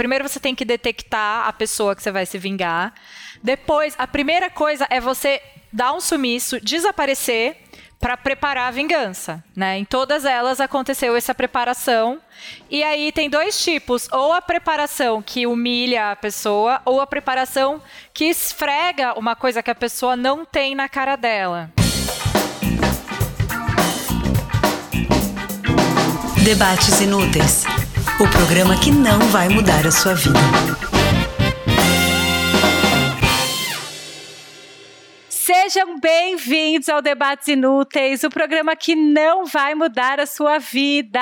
primeiro você tem que detectar a pessoa que você vai se vingar. Depois, a primeira coisa é você dar um sumiço, desaparecer para preparar a vingança, né? Em todas elas aconteceu essa preparação. E aí tem dois tipos, ou a preparação que humilha a pessoa, ou a preparação que esfrega uma coisa que a pessoa não tem na cara dela. Debates Inúteis o programa que não vai mudar a sua vida. Sejam bem-vindos ao Debates Inúteis, o programa que não vai mudar a sua vida.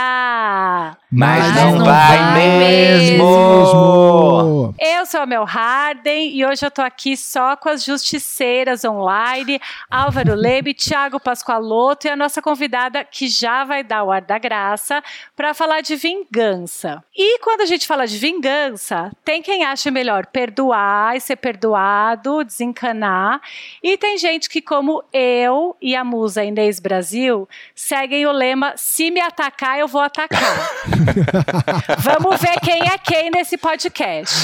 Mas, Mas não, não, vai, vai mesmo. mesmo. Eu sou a Mel Harden e hoje eu tô aqui só com as justiceiras online, Álvaro Lebe, Thiago Pascoaloto e a nossa convidada que já vai dar o ar da graça para falar de vingança. E quando a gente fala de vingança, tem quem acha melhor perdoar e ser perdoado, desencanar, e tem gente que, como eu e a musa Inês Brasil, seguem o lema: se me atacar, eu vou atacar. Vamos ver quem é quem nesse podcast.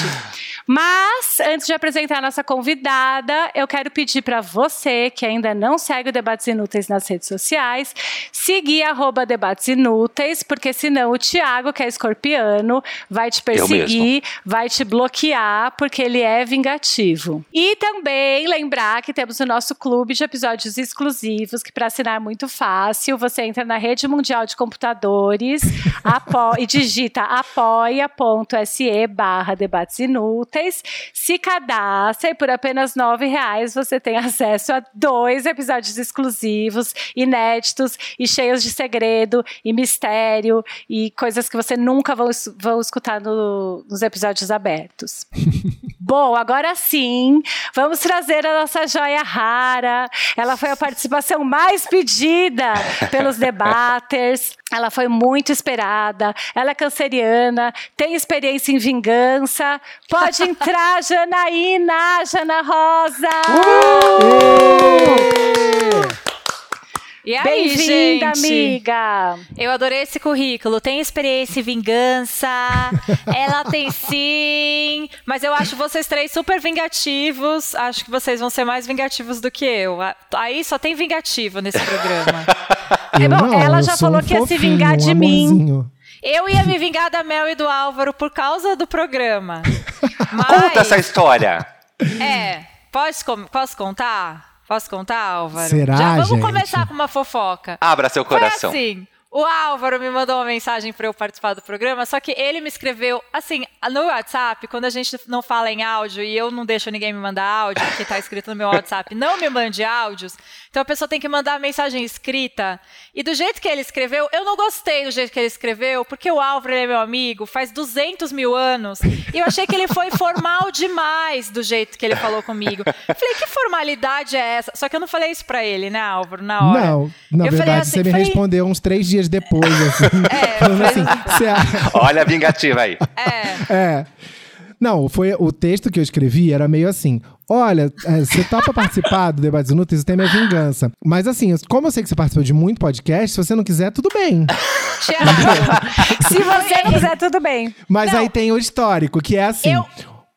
Mas, antes de apresentar a nossa convidada, eu quero pedir para você que ainda não segue o Debates Inúteis nas redes sociais, seguir arroba Debates Inúteis, porque senão o Thiago, que é escorpiano, vai te perseguir, vai te bloquear, porque ele é vingativo. E também lembrar que temos o nosso clube de episódios exclusivos, que para assinar é muito fácil, você entra na Rede Mundial de Computadores e digita apoia.se barra debates inúteis úteis. Se cadastre por apenas R$ reais você tem acesso a dois episódios exclusivos, inéditos e cheios de segredo e mistério e coisas que você nunca vão, vão escutar no, nos episódios abertos. Bom, agora sim, vamos trazer a nossa joia rara. Ela foi a participação mais pedida pelos debaters. Ela foi muito esperada. Ela é canceriana, tem experiência em vingança. Pode entrar, Janaína, Jana Rosa! Uh! E aí, Bem-vinda, amiga! Eu adorei esse currículo. Tem experiência em vingança, ela tem sim, mas eu acho vocês três super vingativos. Acho que vocês vão ser mais vingativos do que eu. Aí só tem vingativo nesse programa. é bom, não, ela já falou um que ia se vingar de um mim. Eu ia me vingar da Mel e do Álvaro por causa do programa. Mas... Conta essa história! É, posso, posso contar? Posso contar, Álvaro? Será, Já vamos gente? começar com uma fofoca. Abra seu coração. Foi assim, o Álvaro me mandou uma mensagem para eu participar do programa, só que ele me escreveu, assim, no WhatsApp, quando a gente não fala em áudio e eu não deixo ninguém me mandar áudio, porque tá escrito no meu WhatsApp, não me mande áudios, então a pessoa tem que mandar a mensagem escrita. E do jeito que ele escreveu, eu não gostei do jeito que ele escreveu, porque o Álvaro é meu amigo, faz 200 mil anos, e eu achei que ele foi formal demais do jeito que ele falou comigo. Eu falei, que formalidade é essa? Só que eu não falei isso pra ele, né, Álvaro, na hora. Não, na eu verdade, assim, você me falei... respondeu uns três dias depois, assim. É, falando assim, você... Olha a vingativa aí. É. É. Não, foi o texto que eu escrevi era meio assim: Olha, é, você topa participar do Debates Inúteis, tem minha vingança. Mas assim, como eu sei que você participou de muito podcast, se você não quiser, tudo bem. se você não quiser, tudo bem. Mas não. aí tem o histórico, que é assim. Eu...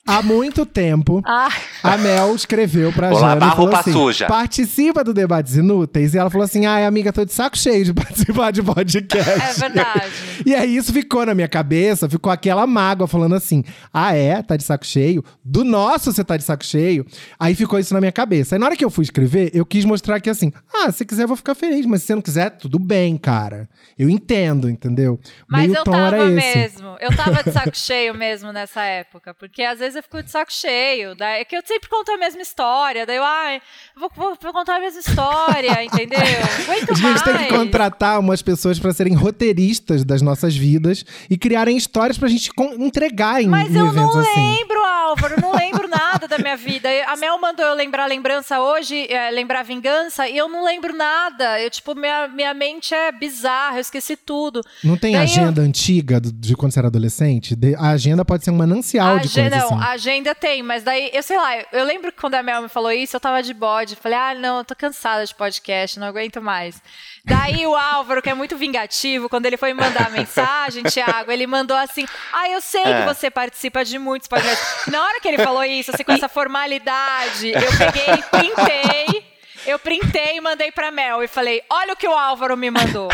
Há muito tempo, ah. a Mel escreveu pra Vou Jana e falou assim, suja. participa do Debates Inúteis. E ela falou assim, ai amiga, tô de saco cheio de participar de podcast. É verdade. E aí isso ficou na minha cabeça, ficou aquela mágoa falando assim, ah é, tá de saco cheio? Do nosso você tá de saco cheio? Aí ficou isso na minha cabeça. Aí na hora que eu fui escrever, eu quis mostrar que assim, ah, se quiser eu vou ficar feliz, mas se você não quiser, tudo bem, cara. Eu entendo, entendeu? Mas Meio eu tom tava era esse. mesmo. Eu tava de saco cheio mesmo nessa época. Porque às vezes eu fico de saco cheio. Daí, é que eu sempre conto a mesma história. Daí eu, ai, vou, vou, vou contar a mesma história, entendeu? Aguento a gente mais. tem que contratar umas pessoas para serem roteiristas das nossas vidas e criarem histórias pra gente entregar em, Mas em eu não assim. lembro, Álvaro, não lembro nada da minha vida. A Mel mandou eu lembrar lembrança hoje, é, lembrar vingança, e eu não lembro nada. Eu, tipo, minha, minha mente é bizarra, eu esqueci tudo. Não tem Daí agenda antiga do- de quando você era adolescente? De- a agenda pode ser um manancial A de agenda, coisas não, a agenda tem, mas daí, eu sei lá, eu lembro que quando a Mel me falou isso, eu tava de bode. Falei, ah, não, eu tô cansada de podcast, não aguento mais. Daí o Álvaro, que é muito vingativo, quando ele foi me mandar a mensagem, Thiago, ele mandou assim: Ah, eu sei É. que você participa de muitos podcasts. Na hora que ele falou isso, assim, com essa formalidade, eu peguei, printei. Eu printei e mandei pra Mel e falei: Olha o que o Álvaro me mandou.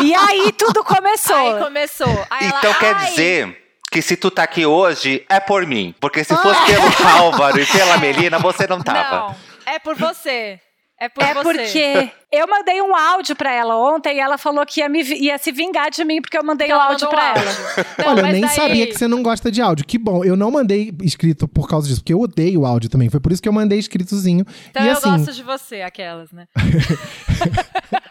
E aí tudo começou. Aí começou. Aí ela, Então quer "Ai, dizer que se tu tá aqui hoje, é por mim. Porque se fosse pelo Álvaro e pela Melina, você não tava. Não, é por você. É por É você. porque eu mandei um áudio pra ela ontem e ela falou que ia, me, ia se vingar de mim porque eu mandei o Ela áudio um ela. Não, Olha, eu nem daí- sabia que você não gosta de áudio. Que bom. Eu não mandei escrito por causa disso, porque eu odeio áudio também. Foi por isso que eu mandei escritozinho. Então e eu assim, gosto de você, aquelas, né?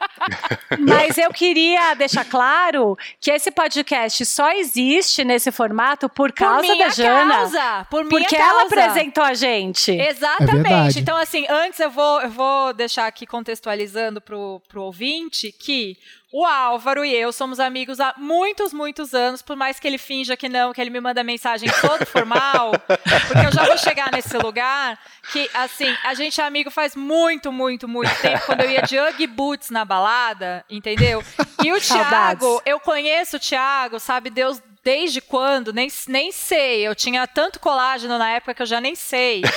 Mas eu queria deixar claro que esse podcast só existe nesse formato por causa por minha da Jana. causa. Por minha Porque ela causa. apresentou a gente. É Exatamente. verdade. então, assim, antes eu vou, eu vou deixar aqui contextualizando pro, pro ouvinte que o Álvaro e eu somos amigos há muitos, muitos anos, por mais que ele finja que não, que ele me manda mensagem todo formal, porque eu já vou chegar nesse lugar que, assim, a gente é amigo faz muito, muito, muito tempo, quando eu ia de Ugg Boots na balada, entendeu? E o. Thiago, eu conheço o Thiago, sabe Deus desde quando, nem, nem sei. Eu tinha tanto colágeno na época que eu já nem sei.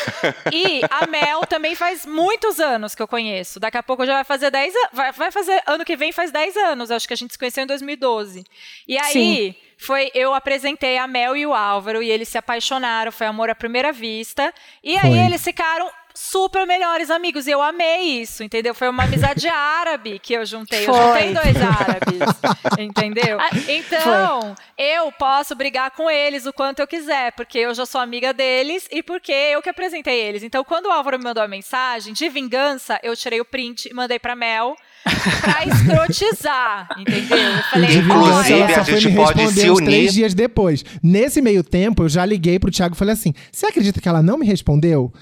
E a Mel também faz muitos anos que eu conheço. Daqui a pouco já vai fazer 10 anos. Vai, vai fazer, ano que vem faz 10 anos. Acho que a gente se conheceu em 2012. E aí. Sim. Foi, eu apresentei a Mel e o Álvaro e eles se apaixonaram, foi amor à primeira vista. E Foi. aí eles ficaram super melhores amigos. E eu amei isso, entendeu? Foi uma amizade árabe que eu juntei. Eu Foi. juntei dois árabes, entendeu? Então, eu posso brigar com eles o quanto eu quiser, porque eu já sou amiga deles e porque eu que apresentei eles. Então, quando o Álvaro me mandou a mensagem de vingança, eu tirei o print e mandei pra Mel pra escrotizar, entendeu? Eu falei, Inclusive, ela só a foi gente me pode responder se uns unir. três dias depois. Nesse meio tempo, eu já liguei pro Thiago e falei assim: Você acredita que ela não me respondeu?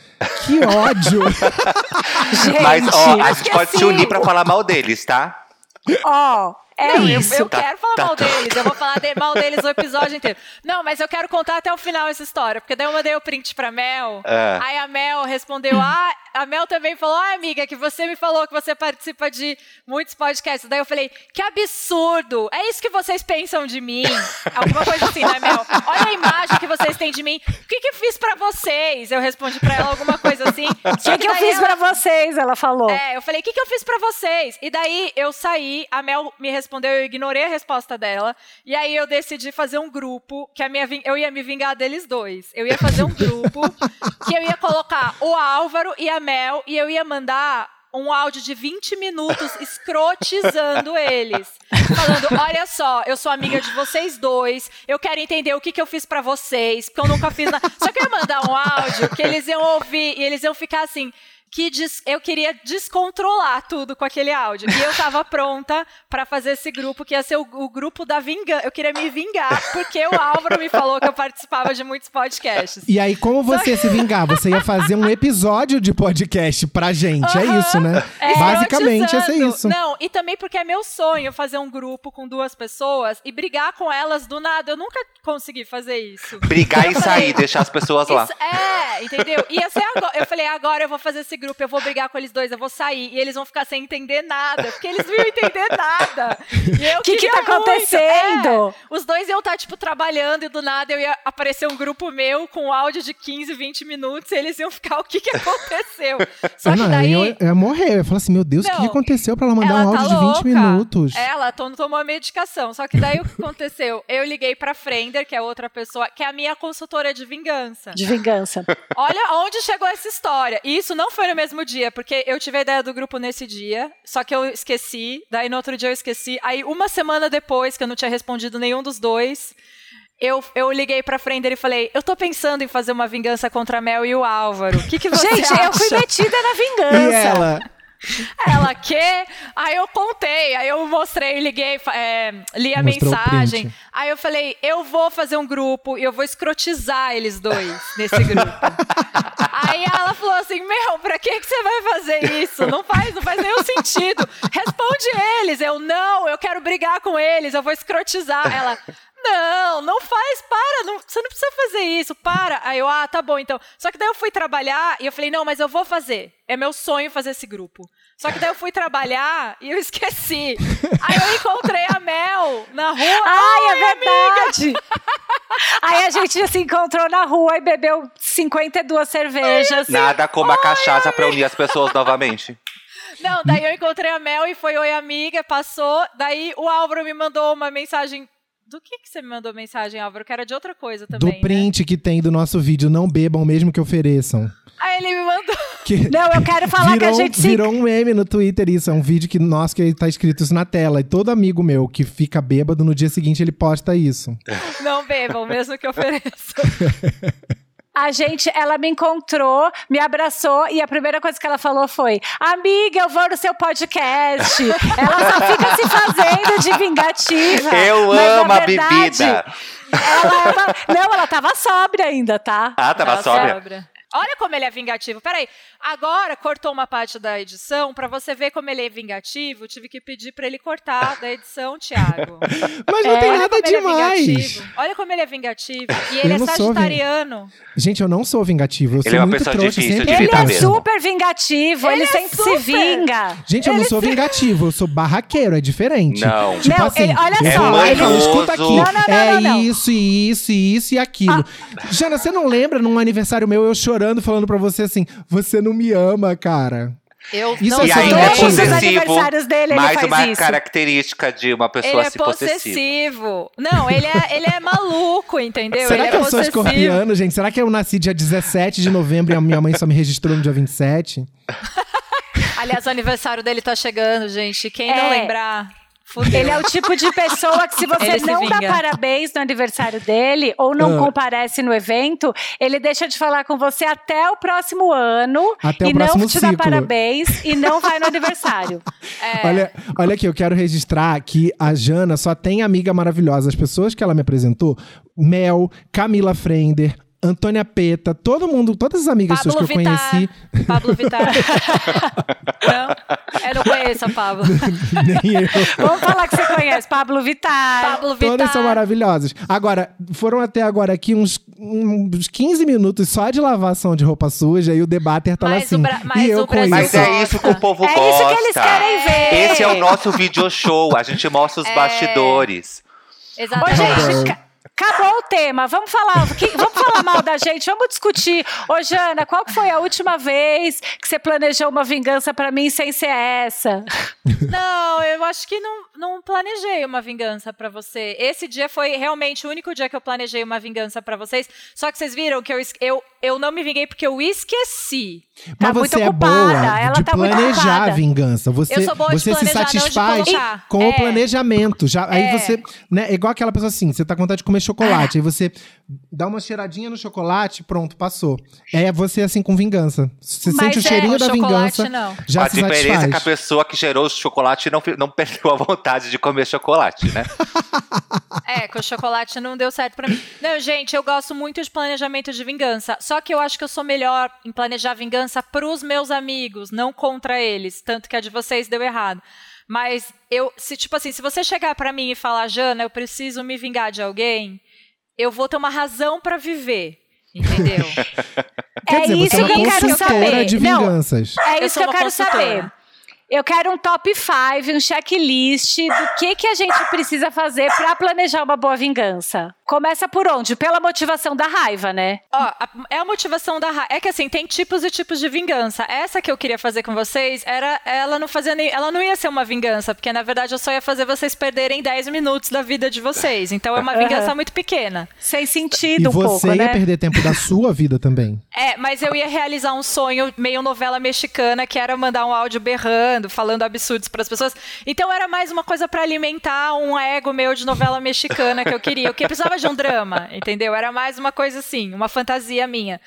Que ódio! Gente, Mas, ó, a gente pode se unir pra falar mal deles, tá? Ó, é Não, eu- isso. Eu, Tá- quero falar tá- mal deles, eu vou falar de- mal deles o episódio inteiro. Não, mas eu quero contar até o final essa história, porque daí eu mandei o print pra Mel, É. aí a Mel respondeu, ah, a Mel também falou, ah, amiga, que você me falou que você participa de muitos podcasts. Daí eu falei, que absurdo, é isso que vocês pensam de mim? Alguma coisa assim, né, Mel? Olha a imagem que vocês têm de mim, o que que eu fiz pra vocês? Eu respondi pra ela alguma coisa assim. O que, que eu fiz pra vocês? Ela falou. É, eu falei, o que, que eu fiz pra vocês? E daí eu saí, a Mel me respondeu, eu ignorei a resposta dela. E aí eu decidi fazer um grupo, que a minha, eu ia me vingar deles dois. Eu ia fazer um grupo que eu ia colocar o Álvaro e a Mel, e eu ia mandar um áudio de 20 minutos escrotizando eles. Falando, olha só, eu sou amiga de vocês dois, eu quero entender o que, que eu fiz pra vocês, porque eu nunca fiz nada. Só que eu ia mandar um áudio que eles iam ouvir e eles iam ficar assim que des- eu queria descontrolar tudo com aquele áudio. E eu tava pronta pra fazer esse grupo, que ia ser o, o grupo da vingança. Eu queria me vingar, porque o Álvaro me falou que eu participava de muitos podcasts. E aí, como você se vingar? Você ia fazer um episódio de podcast pra gente. É isso, né? É, Basicamente, ia ser isso. Não, e também porque é meu sonho fazer um grupo com duas pessoas e brigar com elas do nada. Eu nunca consegui fazer isso. Brigar e sair, deixar as pessoas lá. Isso- é, entendeu? Ia ser agora. Eu falei, agora eu vou fazer esse grupo, eu vou brigar com eles dois, eu vou sair. E eles vão ficar sem entender nada, porque eles não iam entender nada. E eu Que que tá muito. acontecendo? É, os dois iam estar, tipo, trabalhando e do nada eu ia aparecer um grupo meu com áudio de 15, 20 minutos e eles iam ficar, o que que aconteceu? Só Eu que não, daí... eu, eu ia morrer. Eu ia falar assim: Meu Deus, o que que aconteceu pra ela mandar ela um áudio tá de 20 louca. minutos? Ela to- tomou a medicação. Só que daí o que aconteceu? Eu liguei pra Frender, que é outra pessoa, que é a minha consultora de vingança. De vingança. Olha onde chegou essa história. E isso não foi no mesmo dia, porque eu tive a ideia do grupo nesse dia, só que eu esqueci, daí no outro dia eu esqueci. Aí uma semana depois, que eu não tinha respondido nenhum dos dois, eu, eu liguei pra Frender e falei: Eu tô pensando em fazer uma vingança contra a Mel e o Álvaro. O que, que você Gente, acha? eu fui metida na vingança. E ela? Ela que? Aí eu contei, aí eu mostrei, liguei, é, li a Mostrou mensagem. Aí eu falei, eu vou fazer um grupo e eu vou escrotizar eles dois nesse grupo. falou assim: Meu, pra que, que você vai fazer isso? Não faz, não faz nenhum sentido. Responde eles. Eu, não, eu quero brigar com eles, eu vou escrotizar. Ela, não, não faz, para, não, você não precisa fazer isso, para. Aí eu, ah, tá bom então. Só que daí eu fui trabalhar e eu falei, não, mas eu vou fazer. É meu sonho fazer esse grupo. Só que daí eu fui trabalhar e eu esqueci. Aí eu encontrei a Mel na rua. Ai, é verdade! Aí a gente se encontrou na rua e bebeu 52 cervejas. Nada como a cachaça pra unir as pessoas novamente. Não, daí eu encontrei a Mel e foi oi amiga, passou. Daí o Álvaro me mandou uma mensagem. Do que que você me mandou mensagem, Álvaro? Que era de outra coisa também. Do né? print que tem do nosso vídeo, não bebam mesmo que ofereçam. Aí ele me mandou. Que Não, eu quero falar que virou, a gente se virou um meme no Twitter isso, é um vídeo que nossa que tá escrito isso na tela. E todo amigo meu que fica bêbado no dia seguinte ele posta isso. Não bebam, mesmo que ofereça. A gente, ela me encontrou, me abraçou e a primeira coisa que ela falou foi: Amiga, eu vou no seu podcast. ela só fica se fazendo de vingativa. Eu mas, amo a bebida. Ela, ela- não, ela tava sóbria ainda, tá? Ah, tava Ela sóbria. sobra. Olha como ele é vingativo. Peraí, agora cortou uma parte da edição. Pra você ver como ele é vingativo, tive que pedir pra ele cortar da edição, Thiago. Mas não É, tem Olha nada ele é demais. vingativo. Olha como ele é vingativo. E ele Eu é sou sagitariano. Gente, eu não sou vingativo, eu Ele sou é uma muito pessoa trouxa, difícil sempre de Ele é mesmo. super vingativo, ele, Ele é sempre super. se vinga. Gente, eu não sou vingativo, eu sou barraqueiro, é diferente. Não. Tipo Não, assim, ele- olha só, ele- "Não, escuta aqui. Não, não, não, é não, não. isso, e isso, e isso e aquilo. Jana, você não lembra num aniversário meu eu chorando, falando pra você assim, você não me ama, cara. Eu Isso não é E sou ainda é possessivo. aniversários dele, ele mais uma isso. característica de uma Ele pessoa é assim, possessiva. possessivo. Não, ele é, ele é maluco, entendeu? Será ele que é eu sou possessivo. escorpiano, gente? Será que eu nasci dia 17 de novembro e a minha mãe só me registrou no dia 27? Aliás, o aniversário dele tá chegando, gente. Quem É. não lembrar, fudeu. Ele é o tipo de pessoa que se você não dá vinga. parabéns no aniversário dele ou não Ah. comparece no evento, ele deixa de falar com você até o próximo ano Até o e não próximo te dá ciclo. parabéns e não vai no aniversário. É. Olha, olha aqui, eu quero registrar que a Jana só tem amiga maravilhosa. As pessoas que ela me apresentou, Mel, Camila Frender, Antônia Peta, todo mundo, todas as amigas suas Pablo que eu Vittar. conheci, Pablo Vittar. não? Eu não conheço a Pablo. nem eu. Vamos falar que você conhece Pablo Vittar. Pablo Vittar. Todas são maravilhosas. Agora, foram até agora aqui uns, uns 15 minutos só de lavação de roupa suja e o debater tá lá Mas o assim. Mas e eu o com Brasil Mas é isso que o povo É gosta. isso que eles querem ver. Esse é o nosso video show. A gente mostra os É. bastidores. Ô, Exatamente. gente, ca- acabou o tema. Vamos falar, vamos falar mal da gente, vamos discutir. Ô, Jana, qual foi a última vez que você planejou uma vingança pra mim sem ser essa? Não, eu acho que não, não planejei uma vingança pra você. Esse dia foi realmente o único dia que eu planejei uma vingança pra vocês. Só que vocês viram que eu, eu, eu não me vinguei porque eu esqueci. Mas Tá muito você é boa ela de tá muito planejar a vingança. Você, Eu sou boa de você se planejar, não de satisfaz com É. o planejamento. Já, Aí É. você, né, é igual aquela pessoa assim, você tá com vontade de comer chocolate, aí você dá uma cheiradinha no chocolate, pronto, passou. É você assim com vingança. Você Mas sente o é, cheirinho com da vingança, não. já a se diferença é que a satisfaz. pessoa que gerou o chocolate não, não perdeu a vontade de comer chocolate, né? É, com o chocolate não deu certo pra mim. Não, gente, eu gosto muito de planejamento de vingança. Só que eu acho que eu sou melhor em planejar vingança pros meus amigos, não contra eles. Tanto que a de vocês deu errado. Mas eu, se tipo assim, se você chegar pra mim e falar, Jana, eu preciso me vingar de alguém, eu vou ter uma razão pra viver. Entendeu? Quer é dizer, isso você é uma que eu quero saber. de Não, vinganças. É Eu isso que eu quero consultora. saber. Eu quero um top 5, um checklist do que, que a gente precisa fazer pra planejar uma boa vingança. Começa por onde? Pela motivação da raiva, né? Ó, a- é a motivação da raiva. É que assim, tem tipos e tipos de vingança. Essa que eu queria fazer com vocês, era ela não fazia nem, ela não ia ser uma vingança, porque na verdade eu só ia fazer vocês perderem 10 minutos da vida de vocês. Então é uma vingança muito pequena. Sem E sentido um você pouco, ia né? perder tempo da sua vida também. É, mas eu ia realizar um sonho meio novela mexicana, que era mandar um áudio berrando, falando absurdos pras pessoas. Então era mais uma coisa pra alimentar um ego meu de novela mexicana que eu queria. Eu que precisava de um drama, entendeu? Era mais uma coisa assim, uma fantasia minha.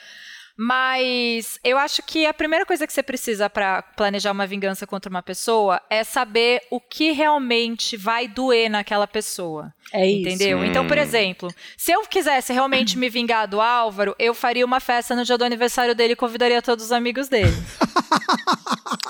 Mas eu acho que a primeira coisa que você precisa para planejar uma vingança contra uma pessoa é saber o que realmente vai doer naquela pessoa. É isso. Entendeu? Então, por exemplo, se eu quisesse realmente me vingar do Álvaro, eu faria uma festa no dia do aniversário dele e convidaria todos os amigos dele.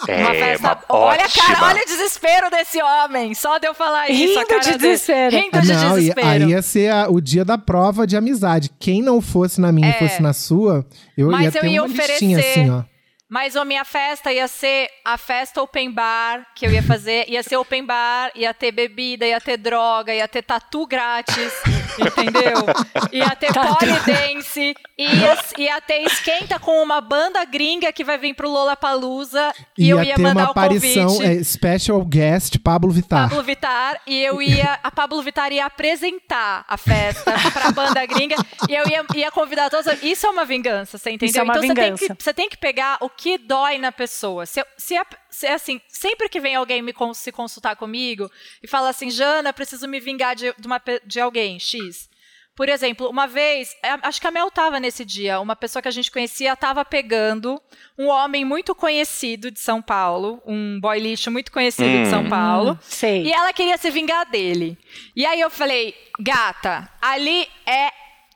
É, uma festa. uma olha, ótima. cara, olha o desespero desse homem. Só de eu falar isso. a Rindo cara de desespero. Rindo de Não, e- desespero. aí ia ser a- o dia da prova de amizade. Quem não fosse na minha e fosse na sua, eu É. Mas ia eu ter ia uma listinha oferecer- assim, ó. Mas a minha festa ia ser a festa open bar que eu ia fazer. Ia ser open bar, ia ter bebida, ia ter droga, ia ter tatu grátis, entendeu? Ia ter polidense, ia, ia ter esquenta com uma banda gringa que vai vir pro Lollapalooza. E Ia eu ia ter mandar uma o aparição, convite. é, special guest, Pablo Vittar. Pablo Vittar e eu ia a Pablo Vittar ia apresentar a festa pra banda gringa e eu ia, ia convidar todos. Isso é uma vingança, você entendeu? Isso é uma então você tem, vingança. que, você tem que pegar o que dói na pessoa. Se, se, a- se, assim, sempre que vem alguém me cons- se consultar comigo e fala assim, Jana, preciso me vingar de, de uma, de alguém X. Por exemplo, uma vez, é, acho que a Mel tava nesse dia, uma pessoa que a gente conhecia estava pegando um homem muito conhecido de São Paulo, um boy lixo muito conhecido de São Paulo. Sei. E ela queria se vingar dele. E aí eu falei, gata, ali é.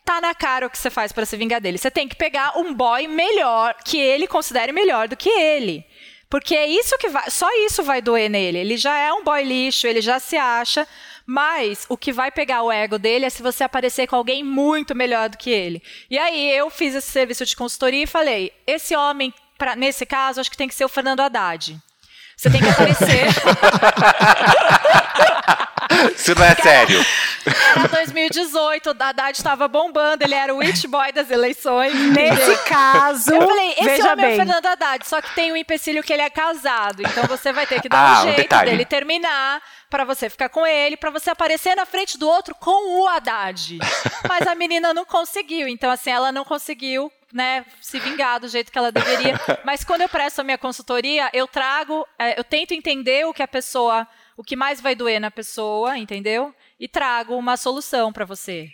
Tá na cara o que você faz pra se vingar dele. Você tem que pegar um boy melhor, que ele considere melhor do que ele. Porque é isso que vai. Só isso vai doer nele. Ele já é um boy lixo, ele já se acha. Mas o que vai pegar o ego dele é se você aparecer com alguém muito melhor do que ele. E aí eu fiz esse serviço de consultoria e falei: esse homem, pra, nesse caso, acho que tem que ser o Fernando Haddad. Você tem que aparecer. Isso não é sério. Era 2018, o Haddad estava bombando, ele era o it boy das eleições. Nesse caso, Eu falei, esse veja homem é bem. o Fernando Haddad, só que tem um empecilho que ele é casado. Então você vai ter que dar Ah, um um jeito detalhe. dele terminar pra você ficar com ele, pra você aparecer na frente do outro com o Haddad. Mas a menina não conseguiu, então assim, ela não conseguiu né, se vingar do jeito que ela deveria. Mas quando eu presto a minha consultoria, eu trago, é, eu tento entender o que a pessoa, o que mais vai doer na pessoa, entendeu? E trago uma solução pra você.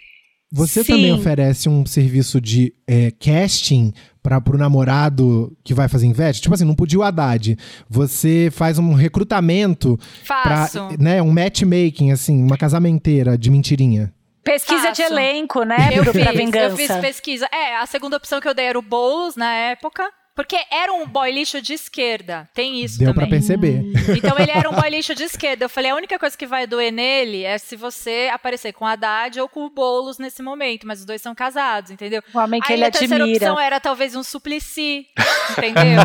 Você Sim. também oferece um serviço de é, casting para pro namorado que vai fazer inveja? Tipo assim, não podia o Haddad. Você faz um recrutamento para, Faço. né, um matchmaking assim, uma casamenteira de mentirinha. Pesquisa de Faço. elenco, né? Eu pra fiz, vingança. eu fiz pesquisa. É, a segunda opção que eu dei era o Boulos na época. Porque era um boy lixo de esquerda. Tem isso Deu pra também. perceber. Então ele era um boy lixo de esquerda. Eu falei, a única coisa que vai doer nele é se você aparecer com o Haddad ou com o Boulos nesse momento. Mas os dois são casados, entendeu? O homem que aí ele a terceira admira. opção era talvez um suplici, entendeu?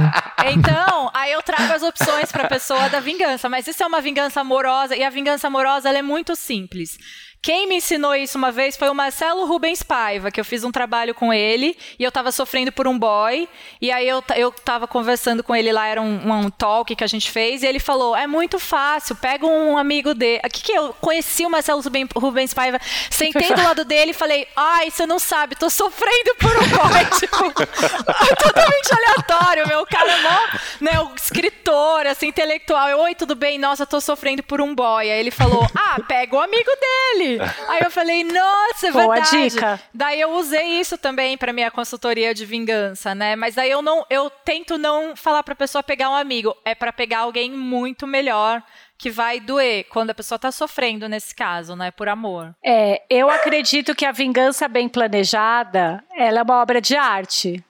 então, aí eu trago as opções pra pessoa da vingança. Mas isso é uma vingança amorosa. E a vingança amorosa, ela é muito simples. Quem me ensinou isso uma vez foi o Marcelo Rubens Paiva, que eu fiz um trabalho com ele e eu tava sofrendo por um boy. E aí eu, eu tava conversando com ele lá, era um, um talk que a gente fez, e ele falou: é muito fácil, pega um amigo dele. Aqui que eu conheci o Marcelo Ruben- Rubens Paiva, sentei do lado dele e falei: ai, você não sabe, tô sofrendo por um boy. tipo, totalmente aleatório, meu cara é mó, né, o escritor, assim, intelectual. Eu, oi, tudo bem? Nossa, tô sofrendo por um boy. Aí ele falou: ah, pega o amigo dele. Aí eu falei: nossa, é Boa verdade. dica. Daí eu usei isso também para minha consultoria de vingança, né? Mas daí eu não, eu tento não falar para pessoa pegar um amigo, é para pegar alguém muito melhor que vai doer quando a pessoa tá sofrendo nesse caso, né? Por amor. É, eu acredito que a vingança bem planejada, ela é uma obra de arte.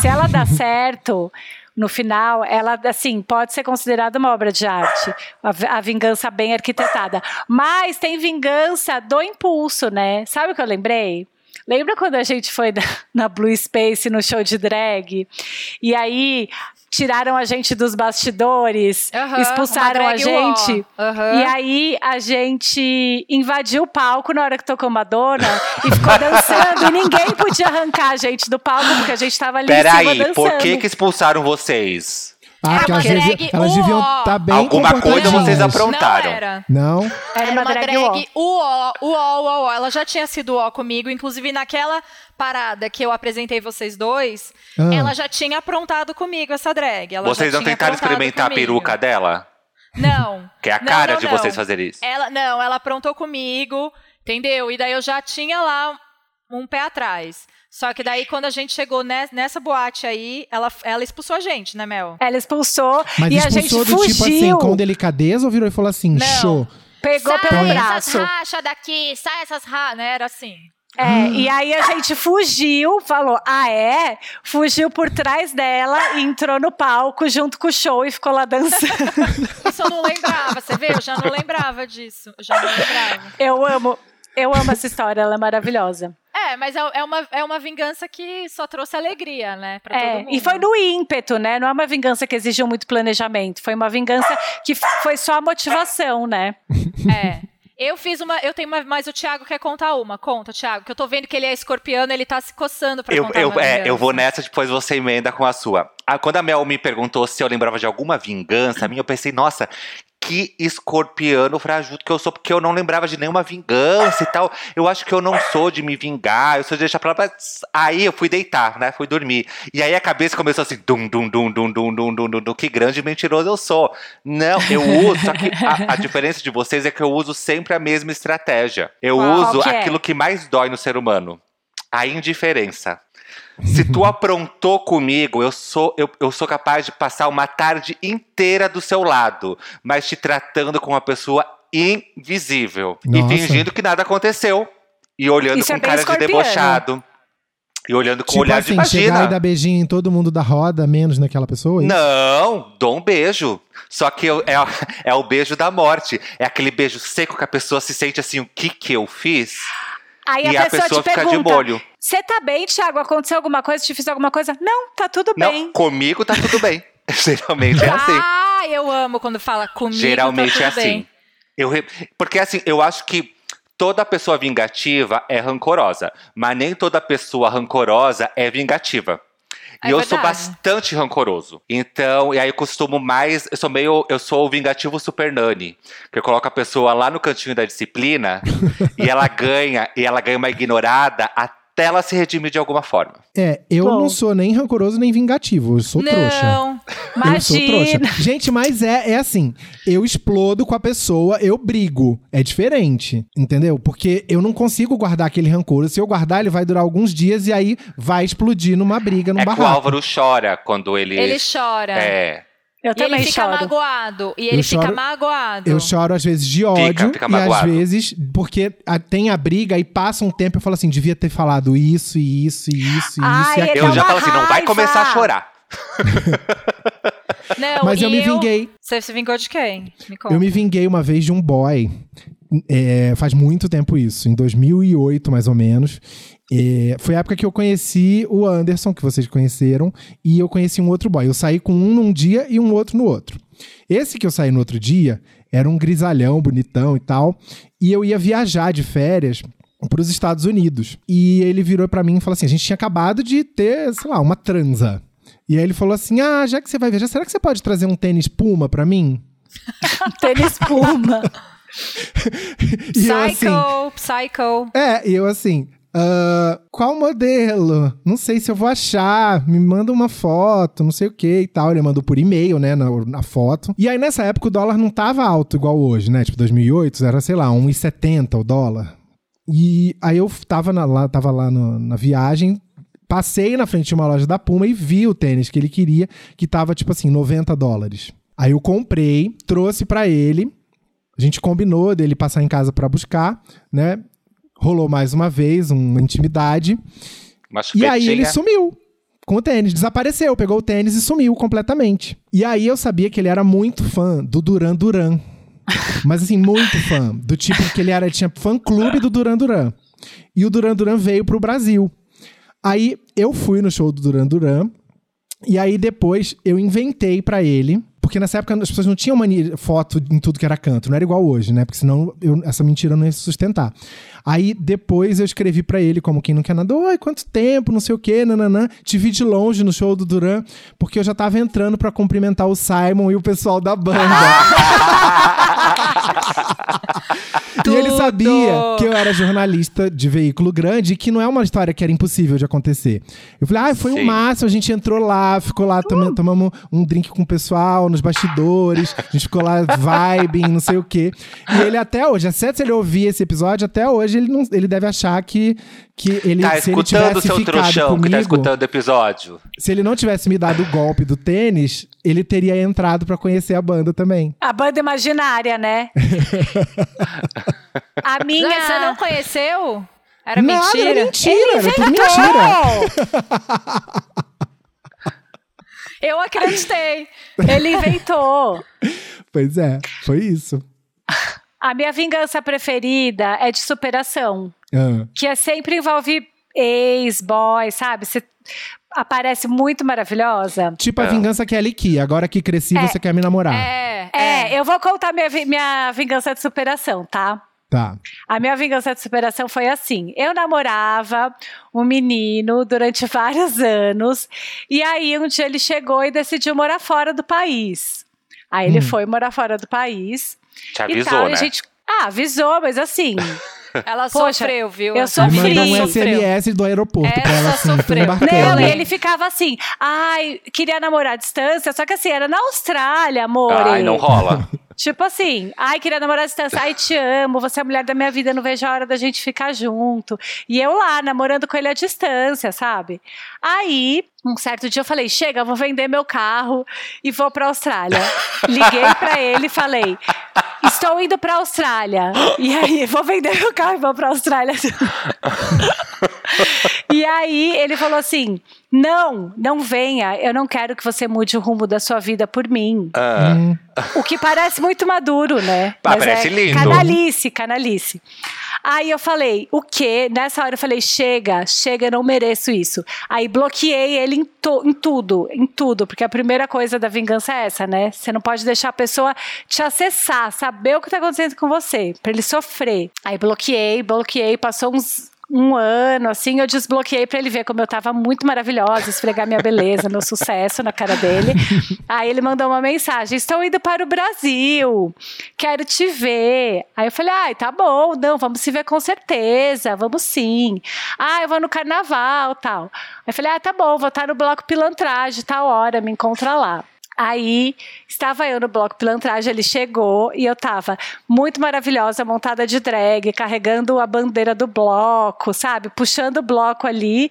Se ela dá certo, no final, ela, assim, pode ser considerada uma obra de arte. A, vi- a vingança bem arquitetada. Mas tem vingança do impulso, né? Sabe o que eu lembrei? Lembra quando a gente foi na Blue Space no show de drag? E aí tiraram a gente dos bastidores, Aham, expulsaram a gente. Aham. E aí a gente invadiu o palco na hora que tocou Madonna e ficou dançando. e ninguém podia arrancar a gente do palco porque a gente tava ali em cima Peraí, dançando. por que que expulsaram vocês? Ah, porque uma elas, devia- drag elas deviam estar bem Alguma coisa vocês aprontaram. Não era. Não? Era Era uma, drag, drag uó, uó, uó, uó. Ela já tinha sido uó comigo, inclusive naquela parada que eu apresentei vocês dois, Ah. ela já tinha aprontado comigo essa drag. Ela vocês já não tentaram experimentar a comigo. peruca dela? Não. Que é a Não, cara não, de não. vocês fazerem isso. Ela, não, ela aprontou comigo, entendeu? E daí eu já tinha lá um pé atrás. Só que daí, quando a gente chegou ne- nessa boate aí, ela, ela expulsou a gente, né, Mel? Ela expulsou Mas e a gente expulsou do fugiu. tipo assim, com delicadeza ou virou e falou assim, Não. show. Pegou sai pelo essas braço. rachas daqui, sai essas rachas, né? Era assim. É, e aí a gente fugiu, falou, ah é? Fugiu por trás dela e entrou no palco junto com o show e ficou lá dançando. Isso eu não lembrava, você vê? Eu já não lembrava disso. Eu já não lembrava. Eu amo, eu amo essa história, ela é maravilhosa. É, mas é, é uma, é uma vingança que só trouxe alegria, né? Pra todo É, mundo. e foi no ímpeto, né? Não é uma vingança que exigiu muito planejamento, foi uma vingança que foi só a motivação, né? É. Eu fiz uma. Eu tenho uma. Mas o Thiago quer contar uma. Conta, Thiago. Que eu tô vendo que ele é escorpiano, ele tá se coçando pra Eu, contar eu, uma é, vingança. eu vou nessa, depois você emenda com a sua. Ah, quando a Mel me perguntou se eu lembrava de alguma vingança minha, eu pensei, nossa, que escorpiano frajudo que eu sou, porque eu não lembrava de nenhuma vingança e tal. Eu acho que eu não sou de me vingar, eu sou de deixar pra lá. Aí eu fui deitar, né? Fui dormir. E aí a cabeça começou assim, dum, dum, dum, dum, dum, dum, dum, dum, dum, que grande mentiroso eu sou. Não, eu uso, só que a, a diferença de vocês é que eu uso sempre a mesma estratégia. Eu uso é? aquilo que mais dói no ser humano. A indiferença. Se tu aprontou comigo, eu sou, eu, eu sou capaz de passar uma tarde inteira do seu lado, mas te tratando como uma pessoa invisível. Nossa. E fingindo que nada aconteceu. E olhando Isso com é cara de debochado. E olhando com Tipo olhar assim, de chegar e dar beijinho em todo mundo da roda, menos naquela pessoa? é isso? Não, dou um beijo. Só que eu- é, é o beijo da morte. É aquele beijo seco que a pessoa se sente assim, o que que eu fiz? Aí e a a pessoa, pessoa te fica de pergunta: molho. Você tá bem, Thiago? Aconteceu alguma coisa? Te fiz alguma coisa? Não, tá tudo bem. Não, comigo tá tudo bem. Geralmente é assim. Ah, eu amo quando fala comigo. Geralmente tá é assim. bem. Eu re- Porque assim, eu acho que toda pessoa vingativa é rancorosa, mas nem toda pessoa rancorosa é vingativa. E É eu sou verdade. bastante rancoroso. Então, e aí eu costumo mais. Eu sou meio. Eu sou o vingativo super nani. Que eu coloco a pessoa lá no cantinho da disciplina e ela ganha, e ela ganha uma ignorada até ela se redimir de alguma forma. É, eu Bom. não sou nem rancoroso nem vingativo, eu sou trouxa. Não. Eu sou Imagina. trouxa. Gente, mas é, é assim, eu explodo com a pessoa, eu brigo. É diferente, entendeu? Porque eu não consigo guardar aquele rancor. Se eu guardar, ele vai durar alguns dias e aí vai explodir numa briga, num é que o barraco. Álvaro chora quando ele. Ele chora. É. Eu E também ele fica choro. magoado. E ele Eu fica choro- magoado. Eu choro às vezes de ódio fica e às vezes porque a- tem a briga e passa um tempo eu falo assim, devia ter falado isso e isso e isso e Ai, isso. E é aquilo. Eu já falo assim, não vai começar a chorar. Não, Mas eu e me vinguei. Você se vingou de quem? Me conta. Eu me vinguei uma vez de um boy. é, faz muito tempo isso, em 2008 mais ou menos. Foi a época que eu conheci o Anderson, que vocês conheceram, e eu conheci um outro boy. Eu saí com um num dia e um outro no outro. Esse que eu saí no outro dia era um grisalhão, bonitão e tal, e eu ia viajar de férias para os Estados Unidos. E ele virou para mim e falou assim: a gente tinha acabado de ter, sei lá, uma transa. E aí ele falou assim: ah, já que você vai viajar, será que você pode trazer um tênis Puma para mim? Tênis Puma. E eu assim, Psycho, Psycho. é, e eu assim, ah, qual modelo? Não sei se eu vou achar, me manda uma foto, não sei o que e tal. Ele mandou por e-mail, né, na, na foto. E aí nessa época o dólar não tava alto igual hoje, né? Tipo, 2008 era, sei lá, 1,70 o dólar. E aí eu tava, na, lá, tava lá no- na viagem, passei na frente de uma loja da Puma e vi o tênis que ele queria, que tava tipo assim, 90 dólares. Aí eu comprei, trouxe pra ele, a gente combinou dele passar em casa pra buscar, né? Rolou mais uma vez uma intimidade. Uma E aí ele sumiu com o tênis, desapareceu, pegou o tênis e sumiu completamente. E aí eu sabia que ele era muito fã do Duran Duran. Mas assim, muito fã. Do tipo que ele era, tinha fã clube do Duran Duran. E o Duran Duran veio pro Brasil. Aí eu fui no show do Duran Duran. E aí depois eu inventei pra ele. Porque nessa época as pessoas não tinham mania, foto em tudo que era canto, não era igual hoje, né? Porque senão eu- essa mentira não ia se sustentar. Aí depois eu escrevi pra ele como quem não quer nada, oi, quanto tempo, não sei o quê, nananã. Te vi de longe no show do Duran, porque eu já tava entrando pra cumprimentar o Simon e o pessoal da banda. E ele sabia que eu era jornalista de veículo grande e que não é uma história que era impossível de acontecer. Eu falei, ah, foi o Sim. máximo, a gente entrou lá, ficou lá, toma- tomamos um drink com o pessoal nos bastidores, a gente ficou lá vibing, não sei o quê. E ele até hoje, exceto se ele ouvir esse episódio, até hoje ele, não, ele deve achar que, que ele, Tá se ele escutando tivesse seu ficado trouxão comigo, que tá escutando o episódio? se ele não tivesse me dado o golpe do tênis, ele teria entrado pra conhecer a banda também. A banda imaginária, né? a minha. Não, Você não conheceu? Era Nada, mentira? era mentira, era tudo mentira. Eu acreditei. Ele inventou. Pois é, foi isso. A minha vingança preferida é de superação. Ah. Que é sempre envolve ex, boy, sabe? Você aparece muito maravilhosa. Tipo a É. vingança que é Liki. Agora que cresci, É. você quer me namorar. É, É, eu vou contar minha, minha vingança de superação, tá? Tá. A minha vingança de superação foi assim: eu namorava um menino durante vários anos, e aí um dia ele chegou e decidiu morar fora do país. Aí ele Hum. foi morar fora do país. Te e avisou, tal, e né? a gente. Ah, avisou, mas assim. Ela Poxa, sofreu, viu? eu sofri. mandou um. SMS do aeroporto pra Essa ela assim, sofreu. Não, e ele ficava assim, ai, queria namorar à distância, só que assim, era na Austrália, amor. Ai, não rola. Tipo assim, ai, queria namorar à distância, ai, te amo, você é a mulher da minha vida, não vejo a hora da gente ficar junto. E eu lá, namorando com ele à distância, sabe? Aí, um certo dia eu falei, chega, vou vender meu carro e vou pra Austrália. Liguei pra ele e falei, estou indo pra Austrália. E aí, vou vender meu carro e vou pra Austrália. E aí ele falou assim: Não, não venha, eu não quero que você mude o rumo da sua vida por mim. Ah, Hum, O que parece muito maduro, né? Ah, parece é lindo. Canalice, canalice. Aí eu falei, o quê? Nessa hora eu falei, chega, chega, eu não mereço isso. Aí bloqueei ele em, to- em tudo, em tudo, porque a primeira coisa da vingança é essa, né? Você não pode deixar a pessoa te acessar, saber o que tá acontecendo com você, pra ele sofrer. Aí bloqueei, bloqueei, passou uns um ano, assim, eu desbloqueei pra ele ver como eu tava muito maravilhosa, esfregar minha beleza, meu sucesso na cara dele. Aí ele mandou uma mensagem: Estou indo para o Brasil, quero te ver. Aí eu falei: Ai, tá bom, não, vamos se ver com certeza, vamos sim. Ah, eu vou no carnaval tal. Aí eu falei: Ah, tá bom, vou estar no bloco pilantragem, tal hora, me encontra lá. Aí estava eu no bloco pilantragem, ele chegou e eu tava muito maravilhosa, montada de drag, carregando a bandeira do bloco, sabe? Puxando o bloco ali.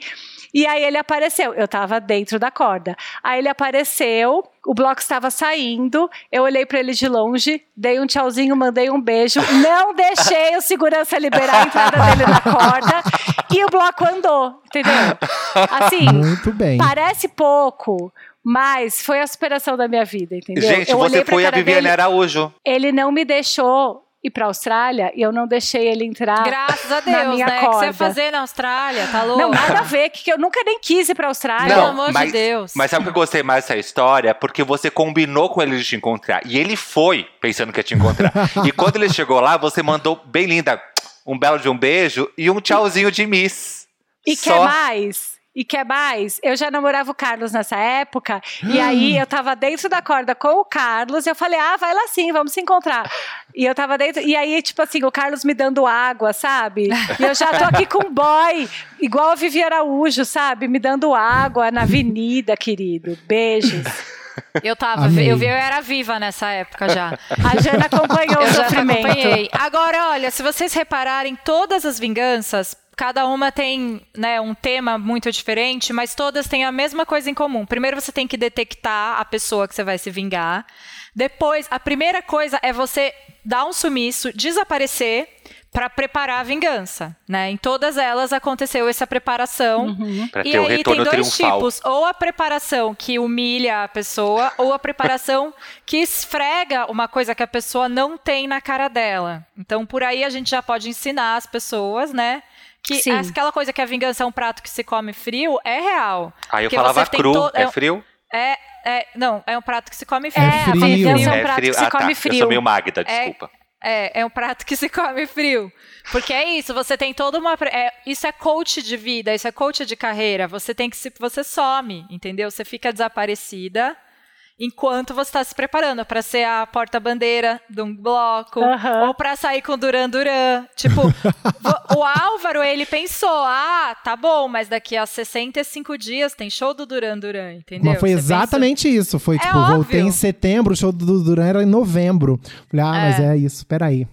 E aí ele apareceu, eu tava dentro da corda. Aí ele apareceu, o bloco estava saindo, eu olhei para ele de longe, dei um tchauzinho, mandei um beijo, não deixei o segurança liberar a entrada dele na corda e o bloco andou, entendeu? Assim, muito bem. Parece pouco, mas foi a superação da minha vida, entendeu? Gente, Eu você foi a Viviane dele, Araújo. Ele não me deixou ir pra Austrália e eu não deixei ele entrar. Graças a na Deus, minha né? O que você corda. ia fazer na Austrália? Tá louco? Não, nada a ver, que eu nunca nem quis ir pra Austrália. Pelo amor de mas, Deus. Mas sabe o que eu gostei mais dessa história? Porque você combinou com ele de te encontrar. E ele foi pensando que ia te encontrar. e quando ele chegou lá, você mandou bem linda um belo de um beijo e um tchauzinho de Miss. E Só- quer mais? E quer mais? Eu já namorava o Carlos nessa época, e aí eu tava dentro da corda com o Carlos, e eu falei, ah, vai lá sim, vamos se encontrar. E eu tava dentro, e aí, tipo assim, o Carlos me dando água, sabe? E eu já tô aqui com um boy, igual a Vivi Araújo, sabe? Me dando água na avenida, querido. Beijos. Eu tava, Amei. eu vi, eu era viva nessa época já. A Jana acompanhou o Eu já sofrimento. acompanhei. Agora, olha, se vocês repararem, todas as vinganças, cada uma tem né, um tema muito diferente, mas todas têm a mesma coisa em comum. Primeiro você tem que detectar a pessoa que você vai se vingar. Depois, a primeira coisa é você dar um sumiço, desaparecer para preparar a vingança, né? Em todas elas aconteceu essa preparação. Pra E aí tem dois triunfal. tipos, ou a preparação que humilha a pessoa, ou a preparação que esfrega uma coisa que a pessoa não tem na cara dela. Então, por aí a gente já pode ensinar as pessoas, né? Que Sim. aquela coisa que a vingança é um prato que se come frio é real. Aí eu Porque falava cru. to- É é- frio? É, é, não, é um prato que se come frio. É, a frio. vingança é um É prato frio. que se Ah, tá. come Eu frio. sou meio Magda, desculpa. É, é um prato que se come frio. Porque é isso, você tem toda uma. é, isso é coach de vida, isso é coach de carreira. Você tem que se. Você some, entendeu? Você fica desaparecida. Enquanto você está se preparando para ser a porta-bandeira de um bloco Aham. ou para sair com Duran Duran. Tipo, o Álvaro, ele pensou: "Ah, tá bom, mas daqui a 65 dias tem show do Duran Duran", entendeu? Mas foi Você exatamente isso. Foi É tipo, voltei óbvio. em setembro, o show do Duran era em novembro. Falei, ah, mas é isso, peraí.